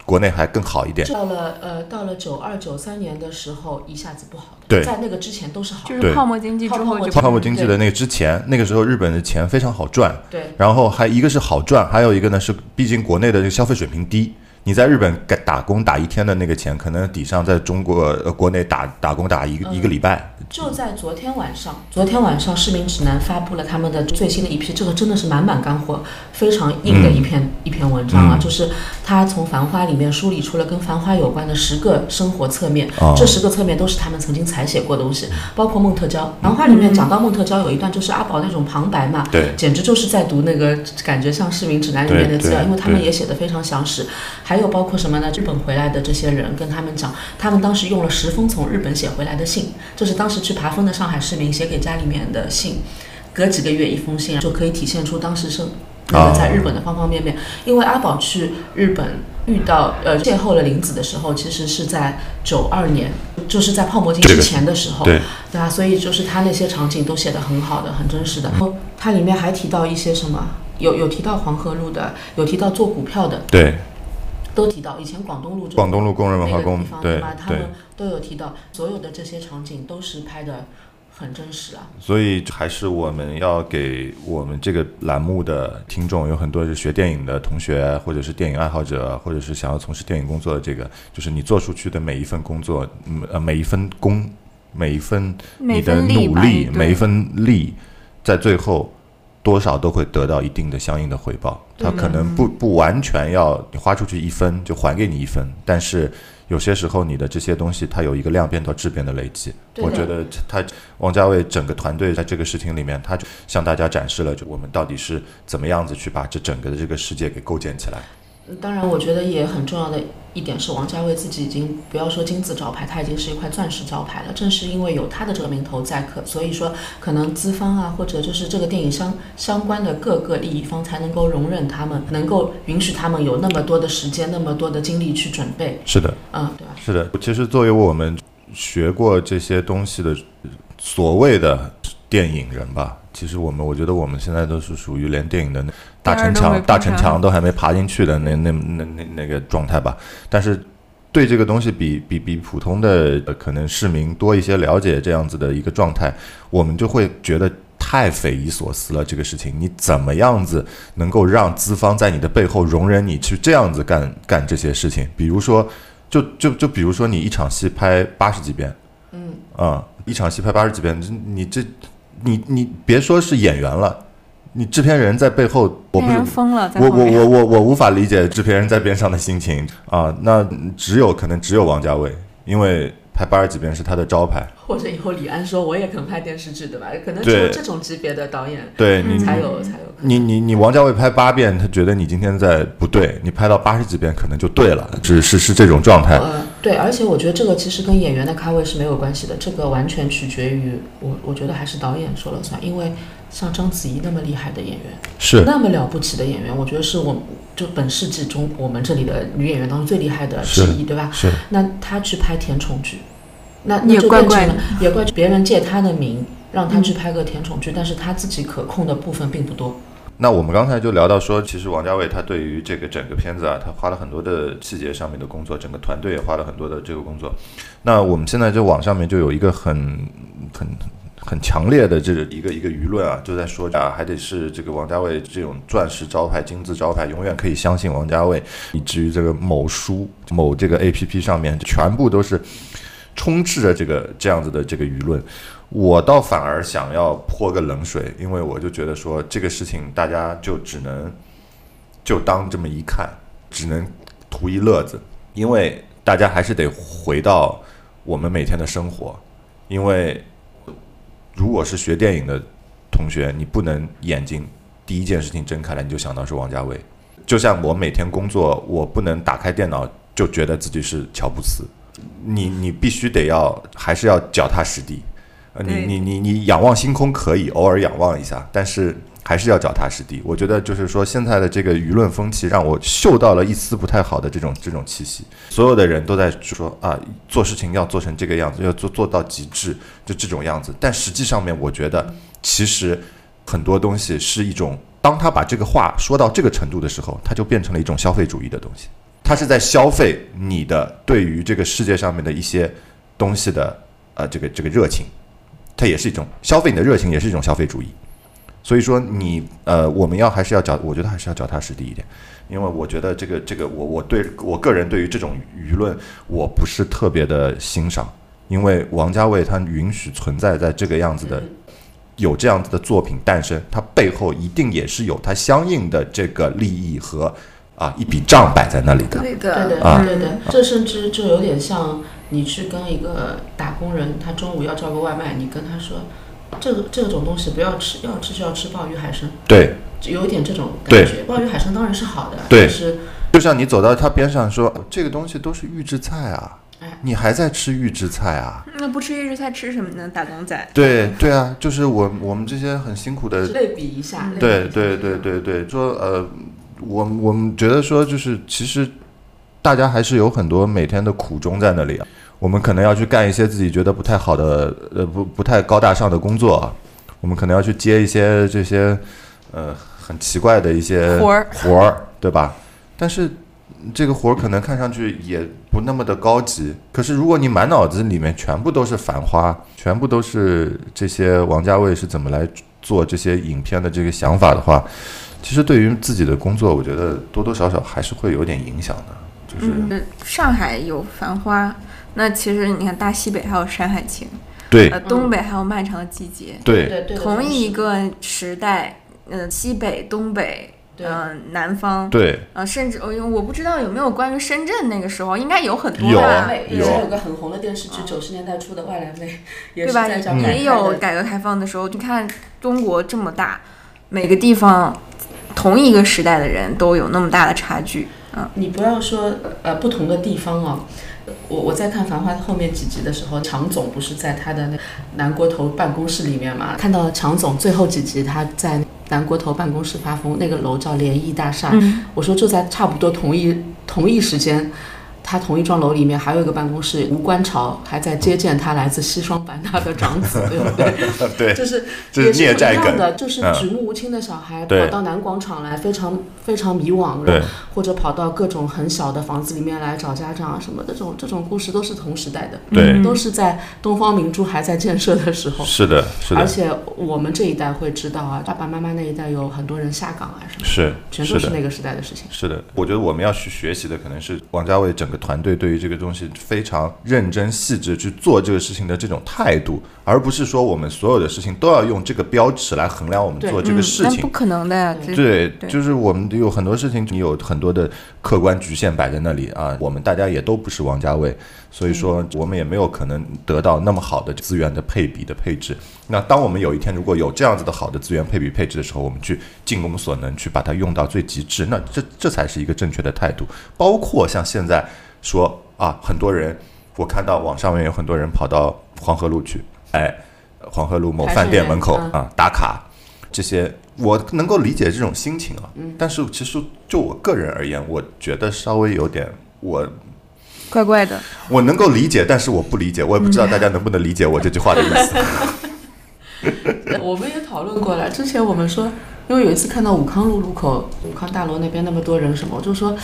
国内还更好一点。到了呃到了九二九三年的时候，一下子不好的。对在那个之前都是好的。对就是泡沫经济之后就泡沫经济的那个之前，那个时候日本的钱非常好赚，对然后还一个是好赚，还有一个呢是，毕竟国内的这个消费水平低，你在日本干打工打一天的那个钱，可能抵上在中国呃国内打打工打一个、一个礼拜。就在昨天晚上，昨天晚上市民指南发布了他们的最新的一批，这个真的是满满干货，非常硬的一篇、一篇文章啊，嗯就是他从《繁花》里面梳理出了跟繁花有关的十个生活侧面，哦这十个侧面都是他们曾经采写过的东西，包括孟特娇。《繁花》里面讲到孟特娇有一段就是阿宝那种旁白嘛，对简直就是在读那个感觉像市民指南里面的资料，因为他们也写的非常详实。还有包括什么呢？日本回来的这些人跟他们讲，他们当时用了十封从日本写回来的信，这是当时去爬峰的上海市民写给家里面的信，隔几个月一封信，就可以体现出当时是那个在日本的方方面面。因为阿宝去日本遇到呃邂逅了林子的时候，其实是在九二年，就是在泡沫经之前的时候，对对啊，所以就是他那些场景都写得很好的，很真实的。然后它里面还提到一些什么，有有提到黄河路的，有提到做股票的，对，都提到。以前广东路广东路工人文化宫对吧？他们，都有提到，所有的这些场景都是拍的很真实啊。所以还是我们要给我们这个栏目的听众，有很多是学电影的同学，或者是电影爱好者，或者是想要从事电影工作的这个，就是你做出去的每一份工作，嗯呃，每一份工，每一份你的努力，每一份力，在最后多少都会得到一定的相应的回报。对它可能不不完全要你花出去一分就还给你一分，但是有些时候你的这些东西它有一个量变到质变的累积。我觉得他王家卫整个团队在这个事情里面，他就向大家展示了就我们到底是怎么样子去把这整个的这个世界给构建起来。嗯当然，我觉得也很重要的一点是，王家卫自己已经不要说金字招牌，他已经是一块钻石招牌了。正是因为有他的这个名头在，可所以说可能资方啊，或者就是这个电影相相关的各个利益方才能够容忍他们，能够允许他们有那么多的时间、那么多的精力去准备。是的，嗯，对吧？是的。其实作为我们学过这些东西的所谓的电影人吧，其实我们我觉得我们现在都是属于连电影的那大城墙、大城墙都还没爬进去的那那那那那个状态吧。但是对这个东西比比比普通的呃可能市民多一些了解这样子的一个状态，我们就会觉得。太匪夷所思了，这个事情你怎么样子能够让资方在你的背后容忍你去这样子干干这些事情？比如说，就就就比如说你一场戏拍八十几遍，嗯，啊、一场戏拍八十几遍，你这你你别说是演员了，你制片人在背后，我不是人疯了，我我我我我无法理解制片人在边上的心情啊，那只有可能只有王家卫，因为拍八十几遍是他的招牌，或者以后李安说我也肯拍电视剧，对吧？可能只有这种级别的导演对你才有才有。你你你王家卫拍八遍，他觉得你今天在不对，你拍到八十几遍可能就对了，只是是这种状态。呃，对，而且我觉得这个其实跟演员的咖位是没有关系的，这个完全取决于我，我觉得还是导演说了算。因为像章子怡那么厉害的演员，是那么了不起的演员，我觉得是我就本世纪中我们这里的女演员当中最厉害的之一，对吧？是，那她去拍甜宠剧，那那也就变成怪怪 也怪别人借她的名让她去拍个甜宠剧，但是她自己可控的部分并不多。那我们刚才就聊到说，其实王家卫他对于这个整个片子啊，他花了很多的细节上面的工作，整个团队也花了很多的这个工作。那我们现在就网上面就有一个很很很强烈的这个一个一个舆论啊，就在说啊，还得是这个王家卫这种钻石招牌、金字招牌，永远可以相信王家卫，以至于这个某书、某这个 A P P 上面全部都是充斥着这个这样子的这个舆论。我倒反而想要泼个冷水，因为我就觉得说这个事情大家就只能就当这么一看，只能图一乐子，因为大家还是得回到我们每天的生活，因为如果是学电影的同学，你不能眼睛第一件事情睁开来你就想到是王家卫，就像我每天工作，我不能打开电脑就觉得自己是乔布斯，你你必须得要还是要脚踏实地。呃，你你你你仰望星空可以偶尔仰望一下，但是还是要脚踏实地。我觉得就是说，现在的这个舆论风气让我嗅到了一丝不太好的这种这种气息。所有的人都在说啊，做事情要做成这个样子，要做做到极致，就这种样子。但实际上面，我觉得其实很多东西是一种，当他把这个话说到这个程度的时候，他就变成了一种消费主义的东西。他是在消费你的对于这个世界上面的一些东西的呃这个这个热情。它也是一种消费你的热情，也是一种消费主义。所以说，你呃，我们要还是要脚，我觉得还是要脚踏实地一点，因为我觉得这个这个，我我对我个人对于这种舆论，我不是特别的欣赏，因为王家卫他允许存在在这个样子的，有这样子的作品诞生，他背后一定也是有他相应的这个利益和啊一笔账摆在那里的。对对的，对的对的，这甚至就有点像你去跟一个打工人，他中午要叫个外卖，你跟他说，这个这种东西不要吃，要吃就要吃鲍鱼海参，对，就有一点这种感觉。鲍鱼海参当然是好的，对但是就像你走到他边上说，这个东西都是预制菜啊哎，你还在吃预制菜啊？那不吃预制菜吃什么呢？打工仔。对对啊，就是我我们这些很辛苦的类比一下，对对对对对，说呃，我我们觉得说就是其实大家还是有很多每天的苦衷在那里啊。我们可能要去干一些自己觉得不太好的呃不不太高大上的工作，我们可能要去接一些这些呃很奇怪的一些活儿活儿，对吧？但是这个活儿可能看上去也不那么的高级，可是如果你满脑子里面全部都是繁花，全部都是这些王家卫是怎么来做这些影片的这个想法的话，其实对于自己的工作，我觉得多多少少还是会有点影响的。就是、嗯，上海有繁花，那其实你看大西北还有《山海情》，对呃，东北还有《漫长的季节》，对对对，同一个时代，呃，西北、东北，嗯呃，南方，对呃，甚至我，我不知道有没有关于深圳那个时候，应该有很多吧以有前有个很红的电视剧，九十年代初的《外来妹 》，也对吧？也有改革开放的时候，你看中国这么大，每个地方同一个时代的人都有那么大的差距，嗯，你不要说呃不同的地方啊，我我在看《繁花》后面几集的时候，常总不是在他的那南国头办公室里面嘛？看到常总最后几集他在南国头办公室发疯，那个楼叫联谊大厦，嗯我说就在差不多同一同一时间。他同一幢楼里面还有一个办公室，吴观潮还在接见他来自西双版纳的长子，对不对？对，就是这是。一样的，就是嗯举目无亲的小孩跑到南广场来，非常非常迷惘，对或者跑到各种很小的房子里面来找家长啊什么的，这种这种故事都是同时代的，对，都是在东方明珠还在建设的时候。是的，是的，而且我们这一代会知道啊，爸爸妈妈那一代有很多人下岗啊什么，是。全都是那个时代的事情。是的，我觉得我们要去学习的可能是王家卫整个团队对于这个东西非常认真细致去做这个事情的这种态度，而不是说我们所有的事情都要用这个标尺来衡量我们做这个事情不。可能的呀，对就是我们有很多事情，你有很多的客观局限摆在那里啊。我们大家也都不是王家卫，所以说我们也没有可能得到那么好的资源的配比的配置。那当我们有一天如果有这样子的好的资源配比配置的时候，我们去尽我们所能去把它用到最极致，那这这才是一个正确的态度。包括像现在说啊，很多人我看到网上面有很多人跑到黄河路去，哎，黄河路某饭店门口啊打卡，这些我能够理解这种心情啊。但是其实就我个人而言，我觉得稍微有点我。怪怪的。我能够理解，但是我不理解，我也不知道大家能不能理解我这句话的意思。我们也讨论过了。之前我们说，因为有一次看到武康路路口、武康大楼那边那么多人什么，我就说，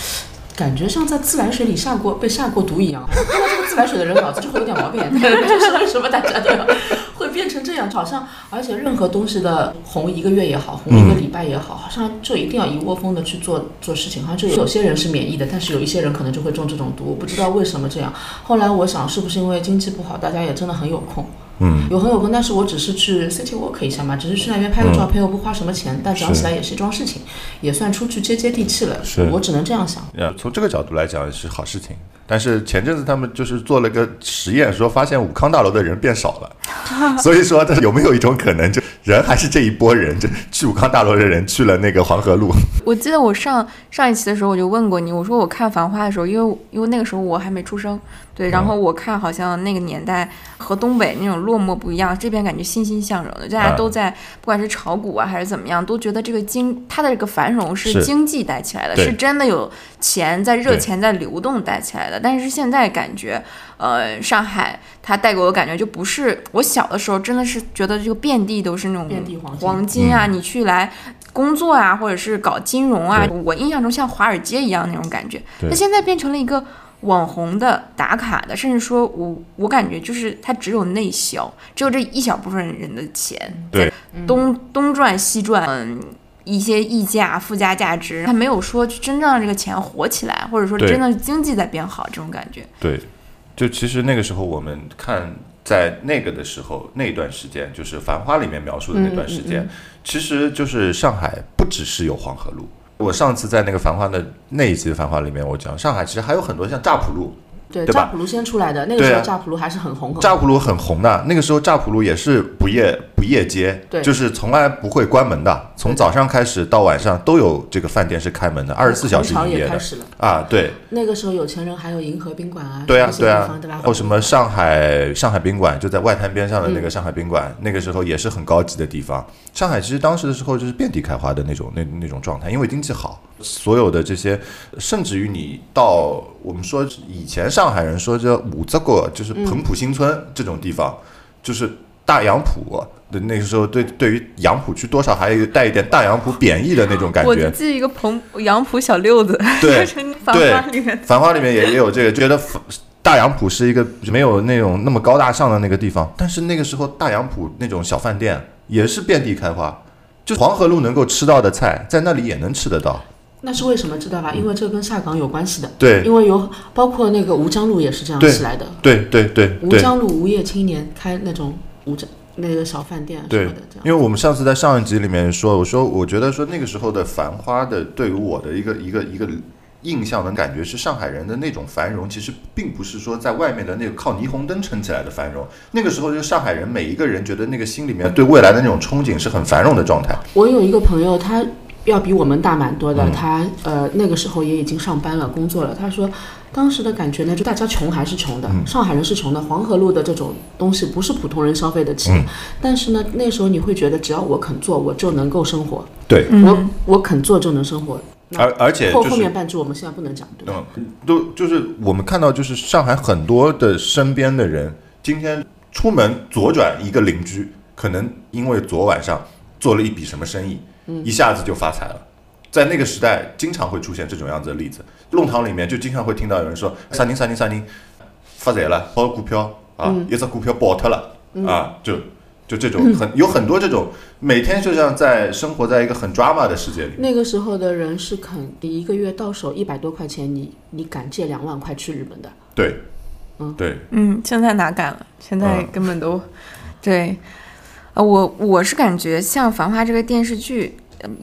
感觉像在自来水里下过被下过毒一样。喝到这个自来水的人脑子就会有点毛病，就是为什么大家都要会会变成这样，好像而且任何东西的红一个月也好，红一个礼拜也好，好像就一定要一窝蜂的去做做事情，好像就有些人是免疫的，但是有一些人可能就会中这种毒，我不知道为什么这样。后来我想，是不是因为经济不好，大家也真的很有空。嗯，有很有空，但是我只是去 city walk 一下嘛，只是去那边拍个照片，又不花什么钱，但讲起来也是一桩事情，也算出去接接地气了。是我只能这样想。呃，从这个角度来讲是好事情。但是前阵子他们就是做了个实验，说发现武康大楼的人变少了，所以说这有没有一种可能，就人还是这一波人，就去武康大楼的人去了那个黄河路？我记得我上上一期的时候我就问过你，我说我看《繁花》的时候，因为因为那个时候我还没出生，对，然后我看好像那个年代和东北那种落寞不一样，这边感觉欣欣向荣的，大家都在不管是炒股啊还是怎么样，都觉得这个经它的这个繁荣是是经济带起来的，对是真的有钱在热钱在流动带起来的。但是现在感觉，呃，上海它带给我的感觉就不是我小的时候真的是觉得这个遍地都是那种遍地黄金啊，你去来工作啊，或者是搞金融啊，我印象中像华尔街一样那种感觉。对。那现在变成了一个网红的、打卡的，甚至说我我感觉就是它只有内销，只有这一小部分人的钱，对，东东赚西赚，嗯。一些溢价、附加价值，它没有说去真正让这个钱火起来，或者说真的经济在变好这种感觉。对，就其实那个时候我们看在那个的时候那段时间，就是《繁花》里面描述的那段时间，其实就是上海不只是有黄河路。我上次在那个《繁花》的那一集的《繁花》里面，我讲上海其实还有很多像乍浦路，对，乍浦路先出来的，那个时候乍浦路还是很红很红。乍浦路很红的，那个时候乍浦路也是不夜不夜街，对。就是从来不会关门的，从早上开始到晚上都有这个饭店是开门的，二十四小时营业的。啊，对。那个时候有钱人还有银河宾馆啊，对啊对啊。对吧？还有什么上海上海宾馆，就在外滩边上的那个上海宾馆，那个时候也是很高级的地方。上海其实当时的时候就是遍地开花的那种那那种状态，因为经济好，所有的这些，甚至于你到我们说以前上海人说这五这个就是彭浦新村这种地方，就是大杨浦的那个时候对对于杨浦区多少还有带一点大杨浦贬义的那种感觉我。记一个彭杨浦小六子，对 就是繁对花里面《繁花》里面也也有这个，觉得大洋浦是一个没有那种那么高大上的那个地方，但是那个时候大洋浦那种小饭店也是遍地开花，就黄河路能够吃到的菜，在那里也能吃得到。那是为什么知道吧？因为这跟下岗有关系的。对因为有包括那个吴江路也是这样对起来的。对对对吴江路无业青年开那种吴江那个小饭店什么的，这样。因为我们上次在上一集里面说，我说我觉得说那个时候的繁花的对于我的一个一个一个印象的感觉是上海人的那种繁荣，其实并不是说在外面的那个靠霓虹灯撑起来的繁荣。那个时候，就上海人每一个人觉得那个心里面对未来的那种憧憬是很繁荣的状态。我有一个朋友，他要比我们大蛮多的，嗯他呃那个时候也已经上班了，工作了。他说，当时的感觉呢，就大家穷还是穷的，嗯上海人是穷的，黄河路的这种东西不是普通人消费得起的。嗯但是呢，那时候你会觉得，只要我肯做，我就能够生活，对，我我肯做就能生活。那而而且后后面半句我们现在不能讲，对吧？嗯，都就是我们看到，就是上海很多的身边的人，今天出门左转一个邻居，可能因为昨晚上做了一笔什么生意，一下子就发财了。在那个时代，经常会出现这种样子的例子。弄堂里面就经常会听到有人说：“啥人啥人啥人发财了，包股票啊，一只股票爆掉了啊，就就这种很有很多这种，每天就像在生活在一个很 drama 的世界里。那个时候的人是肯你一个月到手一百多块钱，你你敢借两万块去日本的？对，嗯对，嗯，现在哪敢了？现在嗯根本都，对，呃，我我是感觉像《繁花》这个电视剧，嗯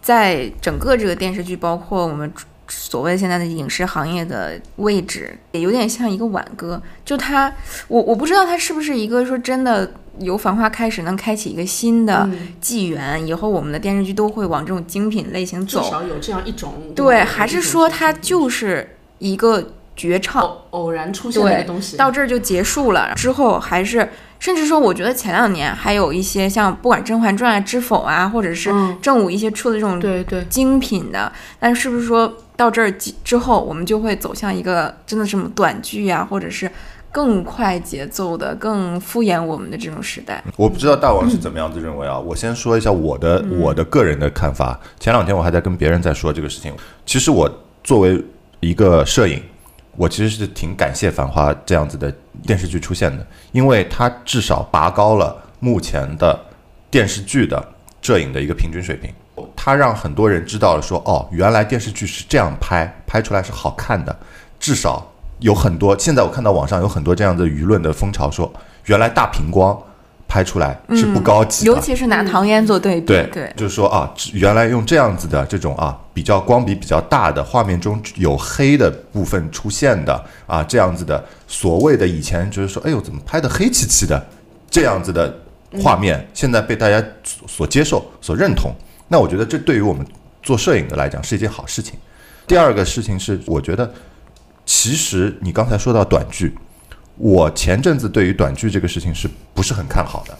在整个这个电视剧，包括我们所谓现在的影视行业的位置，也有点像一个挽歌。就它，我我不知道它是不是一个说真的由《繁花》开始能开启一个新的嗯纪元，以后我们的电视剧都会往这种精品类型走至。少有这样一种对，还是说它就是一个绝唱？偶偶然出现的东西？到这儿就结束了。之后还是，甚至说，我觉得前两年还有一些像不管《甄嬛传》啊、《知否》啊，或者是嗯正午一些出的这种对对，精品的，但是不是说到这儿之之后，我们就会走向一个真的什么短剧啊，或者是更快节奏的、更敷衍我们的这种时代？我不知道大王是怎么样子认为啊。我先说一下我的我的个人的看法。前两天我还在跟别人在说这个事情。其实我作为一个摄影，我其实是挺感谢《繁花》这样子的电视剧出现的，因为它至少拔高了目前的电视剧的摄影的一个平均水平。它让很多人知道了说，哦，原来电视剧是这样拍，拍出来是好看的。至少有很多，现在我看到网上有很多这样的舆论的风潮，说原来大屏光拍出来是不高级的。尤其是拿唐嫣做对比，对对，就是说啊，原来用这样子的这种啊比较光比比较大的画面中有黑的部分出现的啊这样子的所谓的以前就是说，哎呦怎么拍的黑漆漆的这样子的画面，现在被大家所所接受、所认同。那我觉得这对于我们做摄影的来讲是一件好事情。第二个事情是，我觉得其实你刚才说到短剧，我前阵子对于短剧这个事情是不是很看好的？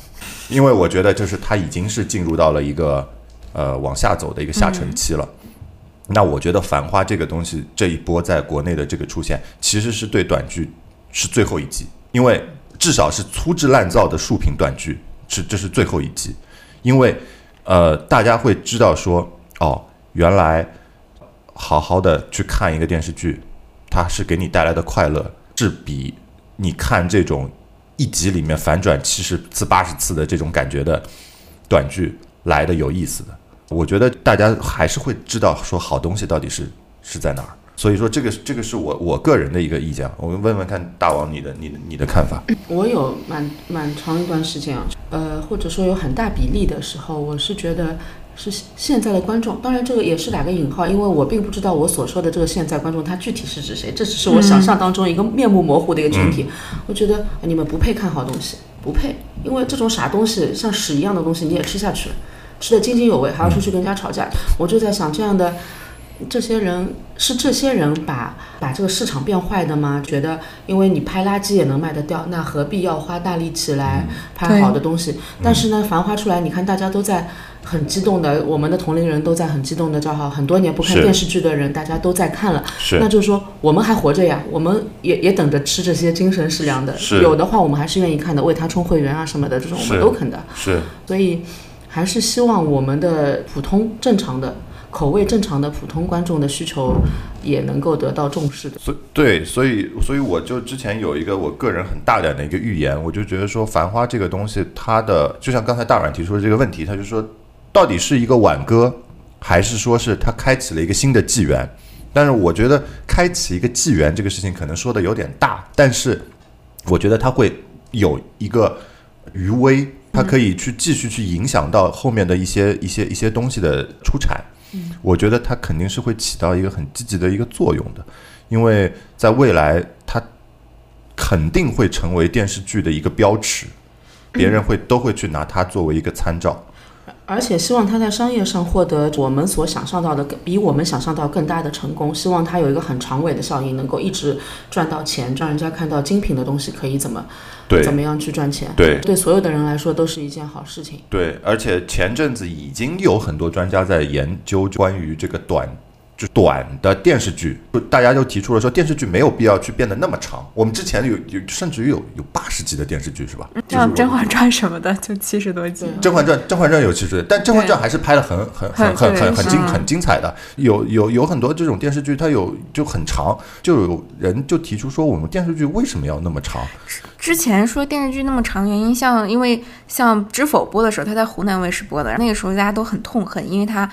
因为我觉得就是它已经是进入到了一个呃往下走的一个下沉期了。那我觉得《繁花》这个东西这一波在国内的这个出现，其实是对短剧是最后一击，因为至少是粗制滥造的竖屏短剧，是这是最后一击，因为呃大家会知道说哦，原来好好的去看一个电视剧，它是给你带来的快乐，是比你看这种一集里面反转七十次、八十次的这种感觉的短剧来的有意思的。我觉得大家还是会知道说好东西到底是是在哪儿。所以说这个这个是我我个人的一个意见，我们问问看大王你的你的你的看法。我有蛮蛮长一段时间啊，呃，或者说有很大比例的时候，我是觉得是现在的观众，当然这个也是打个引号，因为我并不知道我所说的这个现在观众他具体是指谁，这只是我想象当中一个面目模糊的一个群体。我觉得你们不配看好东西，不配，因为这种傻东西像屎一样的东西你也吃下去了，吃得津津有味，还要出去跟人家吵架。我就在想，这样的这些人是这些人把把这个市场变坏的吗？觉得因为你拍垃圾也能卖得掉，那何必要花大力气来拍好的东西？但是呢，繁花出来，你看大家都在很激动的，我们的同龄人都在很激动的叫好，很多年不看电视剧的人，大家都在看了。是那就是说，我们还活着呀，我们也也等着吃这些精神食粮的。有的话，我们还是愿意看的，为他充会员啊什么的，这种我们都肯的。是所以，还是希望我们的普通正常的口味正常的普通观众的需求也能够得到重视的。所对，所以所以我就之前有一个我个人很大胆的一个预言，我就觉得说《繁花》这个东西，它的就像刚才大阮提出的这个问题，他就说到底是一个挽歌，还是说是它开启了一个新的纪元？但是我觉得开启一个纪元这个事情可能说的有点大，但是我觉得它会有一个余威，它可以去继续去影响到后面的一些一些一些东西的出产。我觉得它肯定是会起到一个很积极的一个作用的，因为在未来它肯定会成为电视剧的一个标尺，别人会都会去拿它作为一个参照。而且希望他在商业上获得我们所想象到的更比我们想象到更大的成功。希望他有一个很长尾的效应，能够一直赚到钱，让人家看到精品的东西可以怎么怎么样去赚钱。对对所有的人来说都是一件好事情。对，而且前阵子已经有很多专家在研究关于这个短。就短的电视剧，就大家就提出了说，电视剧没有必要去变得那么长。我们之前有有甚至于有有八十集的电视剧是吧？像《甄嬛传》什么的，就七十多集。《甄嬛传》《甄嬛传》有七十，但《甄嬛传》还是拍的很很很很很很精嗯很精彩的。有有有很多这种电视剧，它有就很长，就有人就提出说，我们电视剧为什么要那么长？之前说电视剧那么长，原因像因为像《知否》播的时候，它在湖南卫视播的，那个时候大家都很痛恨，因为它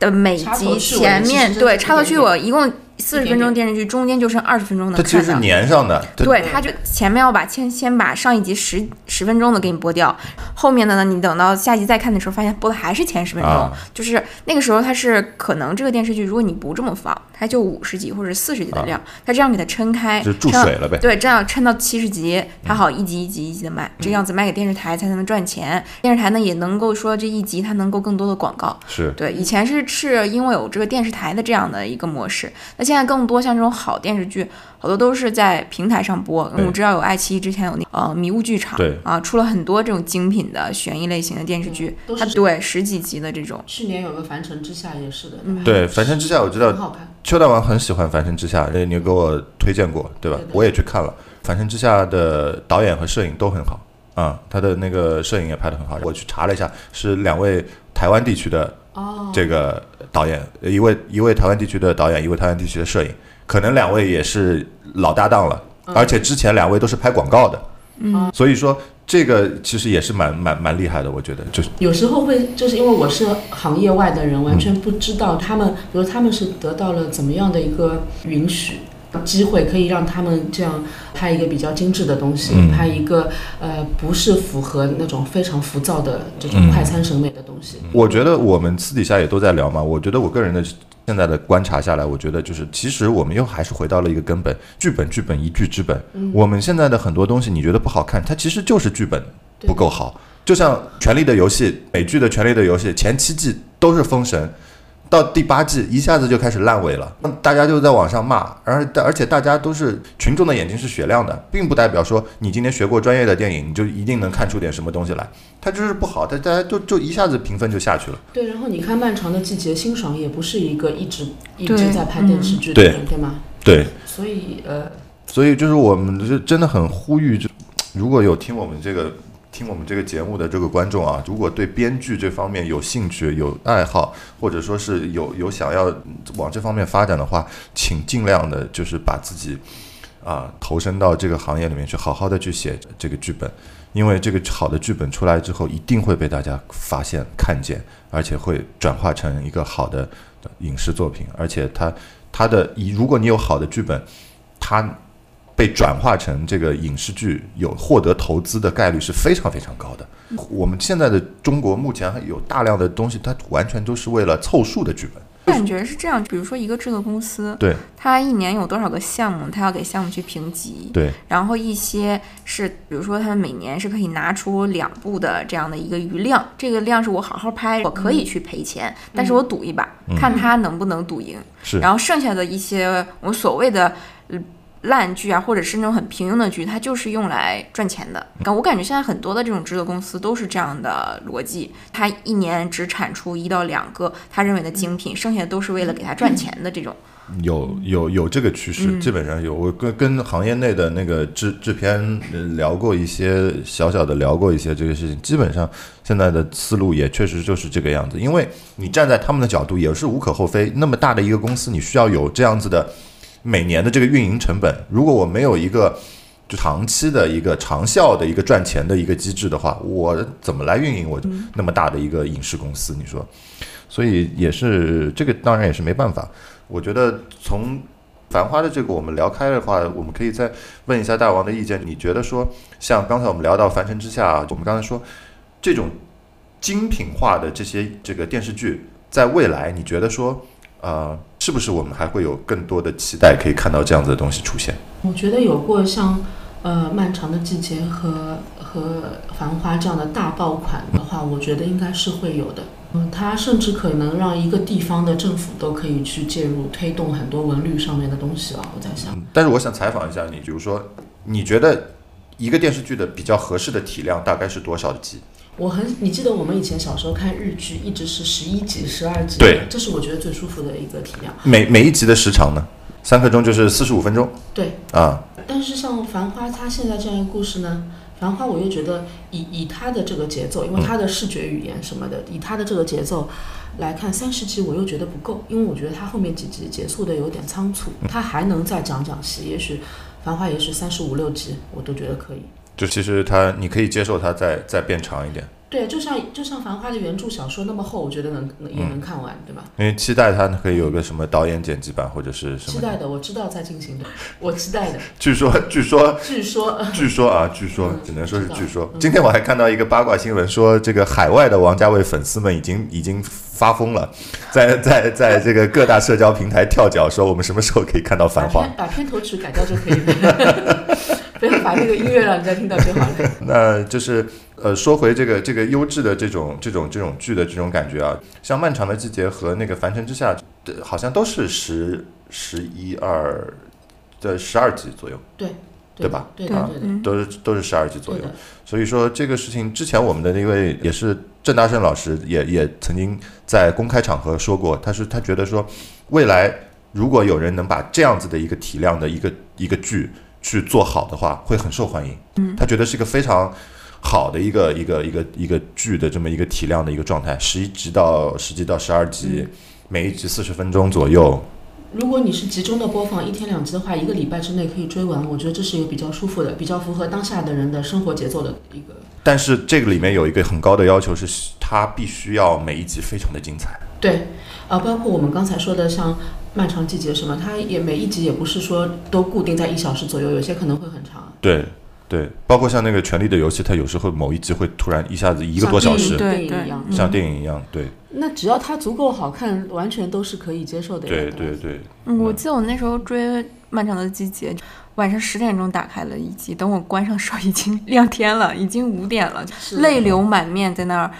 的每集前面对插头趣一点点味一共四十分钟电视剧，中间就剩二十分钟它能看到。其实是粘上的。对，他就前面要把先先把上一集十十分钟的给你播掉，后面的呢，你等到下集再看的时候，发现播的还是前十分钟，啊就是那个时候它是可能这个电视剧，如果你不这么放，它就五十集或者四十集的量，它这样给它撑开，就注撑水了呗。对，这样撑到七十集，它好一集一集一集的卖，这样子卖给电视台才能赚钱。电视台呢也能够说这一集它能够更多的广告。是对，以前是是因为有这个电视台的这样的一个模式，那现在更多像这种好电视剧，好多都是在平台上播。我知道有爱奇艺之前有那呃迷雾剧场，对啊，出了很多这种精品的悬疑类型的电视剧，都是它对十几集的这种。去年有个《凡尘之下》也是的，嗯对，《凡尘之下》我知道很好看。邱大王很喜欢《凡尘之下》，呃，你给我推荐过，对吧？我也去看了，《凡尘之下》的导演和摄影都很好啊、他的那个摄影也拍得很好。我去查了一下，是两位台湾地区的哦，这个导演，一位一位台湾地区的导演，一位台湾地区的摄影，可能两位也是老搭档了，而且之前两位都是拍广告的，嗯，所以说这个其实也是蛮蛮蛮厉害的，我觉得就是有时候会就是因为我是行业外的人，完全不知道他们，比如他们是得到了怎么样的一个允许。机会可以让他们这样拍一个比较精致的东西，嗯拍一个呃不是符合那种非常浮躁的这种快餐审美的东西。我觉得我们私底下也都在聊嘛。我觉得我个人的现在的观察下来，我觉得就是其实我们又还是回到了一个根本，剧本剧本一剧之本。我们现在的很多东西你觉得不好看，它其实就是剧本不够好。就像《权力的游戏》美剧的《权力的游戏》前七季都是封神。到第八季一下子就开始烂尾了，大家就在网上骂，而而且大家都是群众的眼睛是雪亮的，并不代表说你今天学过专业的电影，你就一定能看出点什么东西来。它就是不好，大家就就一下子评分就下去了。对，然后你看《漫长的季节》，辛爽也不是一个一直一直在拍电视剧的对人，对吗？对，所以呃，所以就是我们就真的很呼吁，就如果有听我们这个听我们这个节目的这个观众啊，如果对编剧这方面有兴趣、有爱好，或者说是有有想要往这方面发展的话，请尽量的就是把自己啊投身到这个行业里面去，好好的去写这个剧本，因为这个好的剧本出来之后，一定会被大家发现、看见，而且会转化成一个好的影视作品，而且它它的以如果你有好的剧本，它被转化成这个影视剧有获得投资的概率是非常非常高的。我们现在的中国目前还有大量的东西，它完全都是为了凑数的剧本。感觉是这样，比如说一个制作公司，对它一年有多少个项目，它要给项目去评级，对然后一些是，比如说他们每年是可以拿出两部的这样的一个余量，这个量是我好好拍，我可以去赔钱，但是我赌一把，看他能不能赌赢。是然后剩下的一些我们所谓的呃烂剧啊，或者是那种很平庸的剧，它就是用来赚钱的。我感觉现在很多的这种制作公司都是这样的逻辑，它一年只产出一到两个他认为的精品，剩下的都是为了给他赚钱的这种。有有有这个趋势，嗯基本上有。我跟跟行业内的那个制制片呃聊过一些，小小的聊过一些这个事情。基本上现在的思路也确实就是这个样子，因为你站在他们的角度也是无可厚非。那么大的一个公司，你需要有这样子的每年的这个运营成本。如果我没有一个就长期的一个长效的一个赚钱的一个机制的话，我怎么来运营我那么大的一个影视公司？你说，所以也是这个，当然也是没办法。我觉得从《繁花》的这个我们聊开的话，我们可以再问一下大王的意见。你觉得说，像刚才我们聊到《凡尘之下》，我们刚才说这种精品化的这些这个电视剧，在未来你觉得说，呃，是不是我们还会有更多的期待可以看到这样子的东西出现？我觉得有过像呃《漫长的季节》和和《繁花》这样的大爆款的话，我觉得应该是会有的。嗯，它甚至可能让一个地方的政府都可以去介入，推动很多文旅上面的东西吧。我在想，但是我想采访一下你，比如说，你觉得一个电视剧的比较合适的体量大概是多少集？我很，你记得我们以前小时候看日剧，一直是十一集、十二集，对，这是我觉得最舒服的一个体量。每每一集的时长呢？三刻钟就是四十五分钟对，啊。但是像《繁花》，它现在这样一个故事呢，《繁花》我又觉得以以它的这个节奏，因为它的视觉语言什么的，以它的这个节奏来看，三十集我又觉得不够，因为我觉得它后面几集结束的有点仓促，它还能再讲讲戏，也许《繁花》也许三十五六集我都觉得可以。就其实它，你可以接受它再再变长一点，对，就像就像《繁花》的原著小说那么厚，我觉得能能也能看完，对吧？因为期待它可以有个什么导演剪辑版或者是什么。期待的，我知道在进行的，我期待的。据说，据说，据说，据说啊，据说嗯，只能说是据说。今天我还看到一个八卦新闻，说这个海外的王家卫粉丝们已经已经发疯了，在在在这个各大社交平台跳脚，说我们什么时候可以看到《繁花》把片？把片头曲改掉就可以了，不要把那个音乐让人家听到就好了。那就是呃，说回这个这个优质的这种这种这种剧的这种感觉啊，像《漫长的季节》和那个《凡尘之下》呃，好像都是十十一二的十二集左右，对对吧对的，对的，嗯，都是都是十二集左右。所以说这个事情之前我们的那位也是郑大圣老师也也曾经在公开场合说过，他是他觉得说未来如果有人能把这样子的一个体量的一个一个剧去做好的话，会很受欢迎。嗯他觉得是一个非常好的一个一个一个一个剧的这么一个体量的一个状态，十一集到十集到十二集，每一集四十分钟左右。如果你是集中的播放一天两集的话，一个礼拜之内可以追完，我觉得这是一个比较舒服的、比较符合当下的人的生活节奏的一个。但是这个里面有一个很高的要求，是它必须要每一集非常的精彩。对，啊，包括我们刚才说的像《漫长季节》什么，它也每一集也不是说都固定在一小时左右，有些可能会很长。对对，包括像那个《权力的游戏》，它有时候某一集会突然一下子一个多小时，像电对影一样。像电影一样。对那只要它足够好看，完全都是可以接受的。对对。对，嗯，我记得我那时候追《漫长的季节》，晚上十点钟打开了一集，等我关上时候已经亮天了，已经五点了，泪流满面在那儿，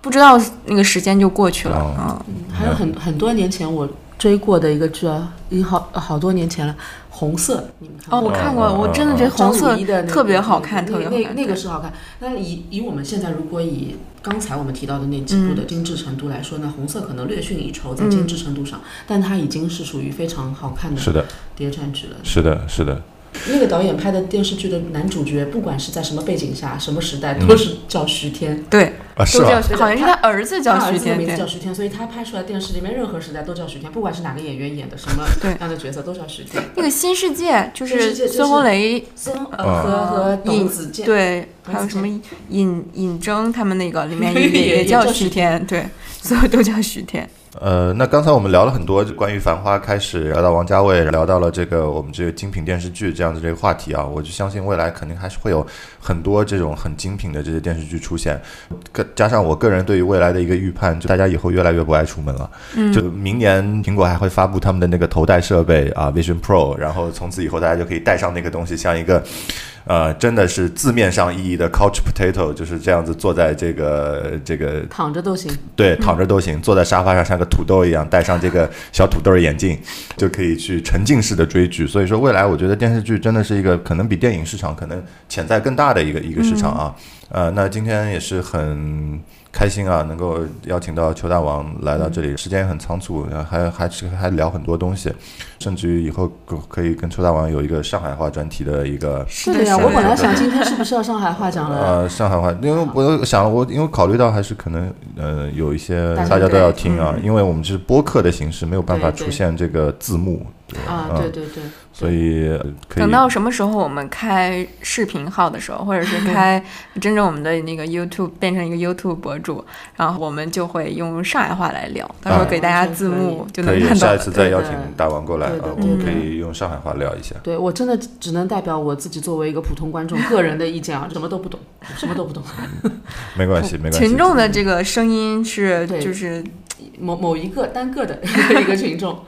不知道那个时间就过去了哦啊。嗯还有很很多年前我追过的一个剧啊，已经好好多年前了，《红色》，你们看哦，过吗？我看过，嗯我真的觉得红色特别好看，特别好看。那那个是好看。那以以我们现在如果以刚才我们提到的那几部的精致程度来说呢，红色可能略逊一筹在精致程度上，但它已经是属于非常好看的是的，谍战剧了。是的，是的。那个导演拍的电视剧的男主角，不管是在什么背景下、什么时代，嗯都是叫徐天。对，啊，是都叫吧？好像是他儿子叫徐天，名字对叫徐天，所以他拍出来电视里面任何时代都叫徐天，不管是哪个演员演的什么对样的角色都叫徐天。那个新世界就是孙红雷孙和和尹子健，对，还有什么尹尹峥他们那个里面 也也也叫徐徐天，对，所有都叫徐天。呃，那刚才我们聊了很多关于《繁花》，开始聊到王家卫，聊到了这个我们这个精品电视剧这样子这个话题啊，我就相信未来肯定还是会有很多这种很精品的这些电视剧出现。个加上我个人对于未来的一个预判，就大家以后越来越不爱出门了。嗯就明年苹果还会发布他们的那个头戴设备啊，Vision Pro，然后从此以后大家就可以带上那个东西，像一个。呃，真的是字面上意义的 couch potato，就是这样子坐在这个这个躺着都行。对，躺着都行，坐在沙发上像个土豆一样，戴上这个小土豆眼镜，就可以去沉浸式的追剧。所以说，未来我觉得电视剧真的是一个可能比电影市场可能潜在更大的一个一个市场啊。呃，那今天也是很开心啊，能够邀请到邱大王来到这里，时间也很仓促，然后还还是还聊很多东西，甚至于以后可可以跟邱大王有一个上海话专题的一个是的呀，我本来想今天是不是要上海话讲了？呃，上海话，因为我想，我因为考虑到还是可能呃有一些大家都要听啊，因为我们是播客的形式，没有办法出现这个字幕，啊，嗯对对对，所以呃可以等到什么时候我们开视频号的时候，或者是开 真正我们的那个 YouTube 变成一个 YouTube 博主，然后我们就会用上海话来聊，到时候啊给大家字幕就能看到了。下一次再邀请大王过来啊我们可以用上海话聊一下。对我真的只能代表我自己作为一个普通观众个人的意见啊，什么都不懂，什么都不懂。没关系，没关系。群众的这个声音是就是某某一个单个的一个群众，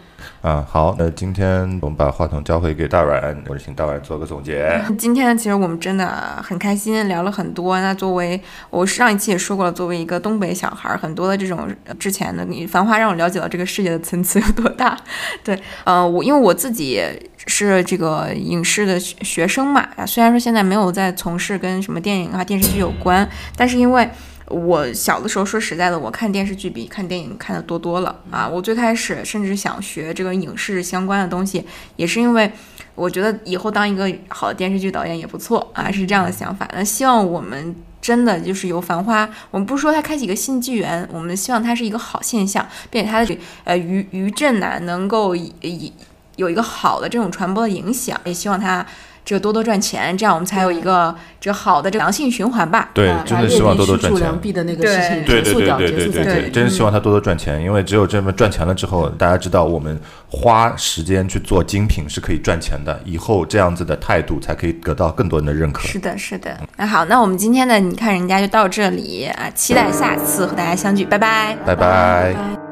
啊，好，那今天我们把话筒交回给大阮，我就请大阮做个总结。今天其实我们真的很开心，聊了很多。那作为我上一期也说过了，作为一个东北小孩，很多的这种之前的你《繁花》让我了解到这个世界的层次有多大。对，呃，我因为我自己是这个影视的学生嘛，虽然说现在没有在从事跟什么电影啊、电视剧有关，但是因为我小的时候，说实在的，我看电视剧比看电影看的多多了啊！我最开始甚至想学这个影视相关的东西，也是因为我觉得以后当一个好的电视剧导演也不错啊，是这样的想法。那希望我们真的就是由《繁花》，我们不是说它开启一个新纪元，我们希望它是一个好现象，并且它的呃余余震呢能够以以有一个好的这种传播的影响，也希望它这个多多赚钱，这样我们才有一个这个好的这个良性循环吧。对把，真的希望多多赚钱。良币的那个事情对对对对对对对对，真希望他多多赚钱，因为只有这么赚钱了之后，大家知道我们花时间去做精品是可以赚钱的，以后这样子的态度才可以得到更多人的认可。是的，是的。那好，那我们今天的你看人家就到这里啊，期待下次和大家相聚，拜拜。拜拜。拜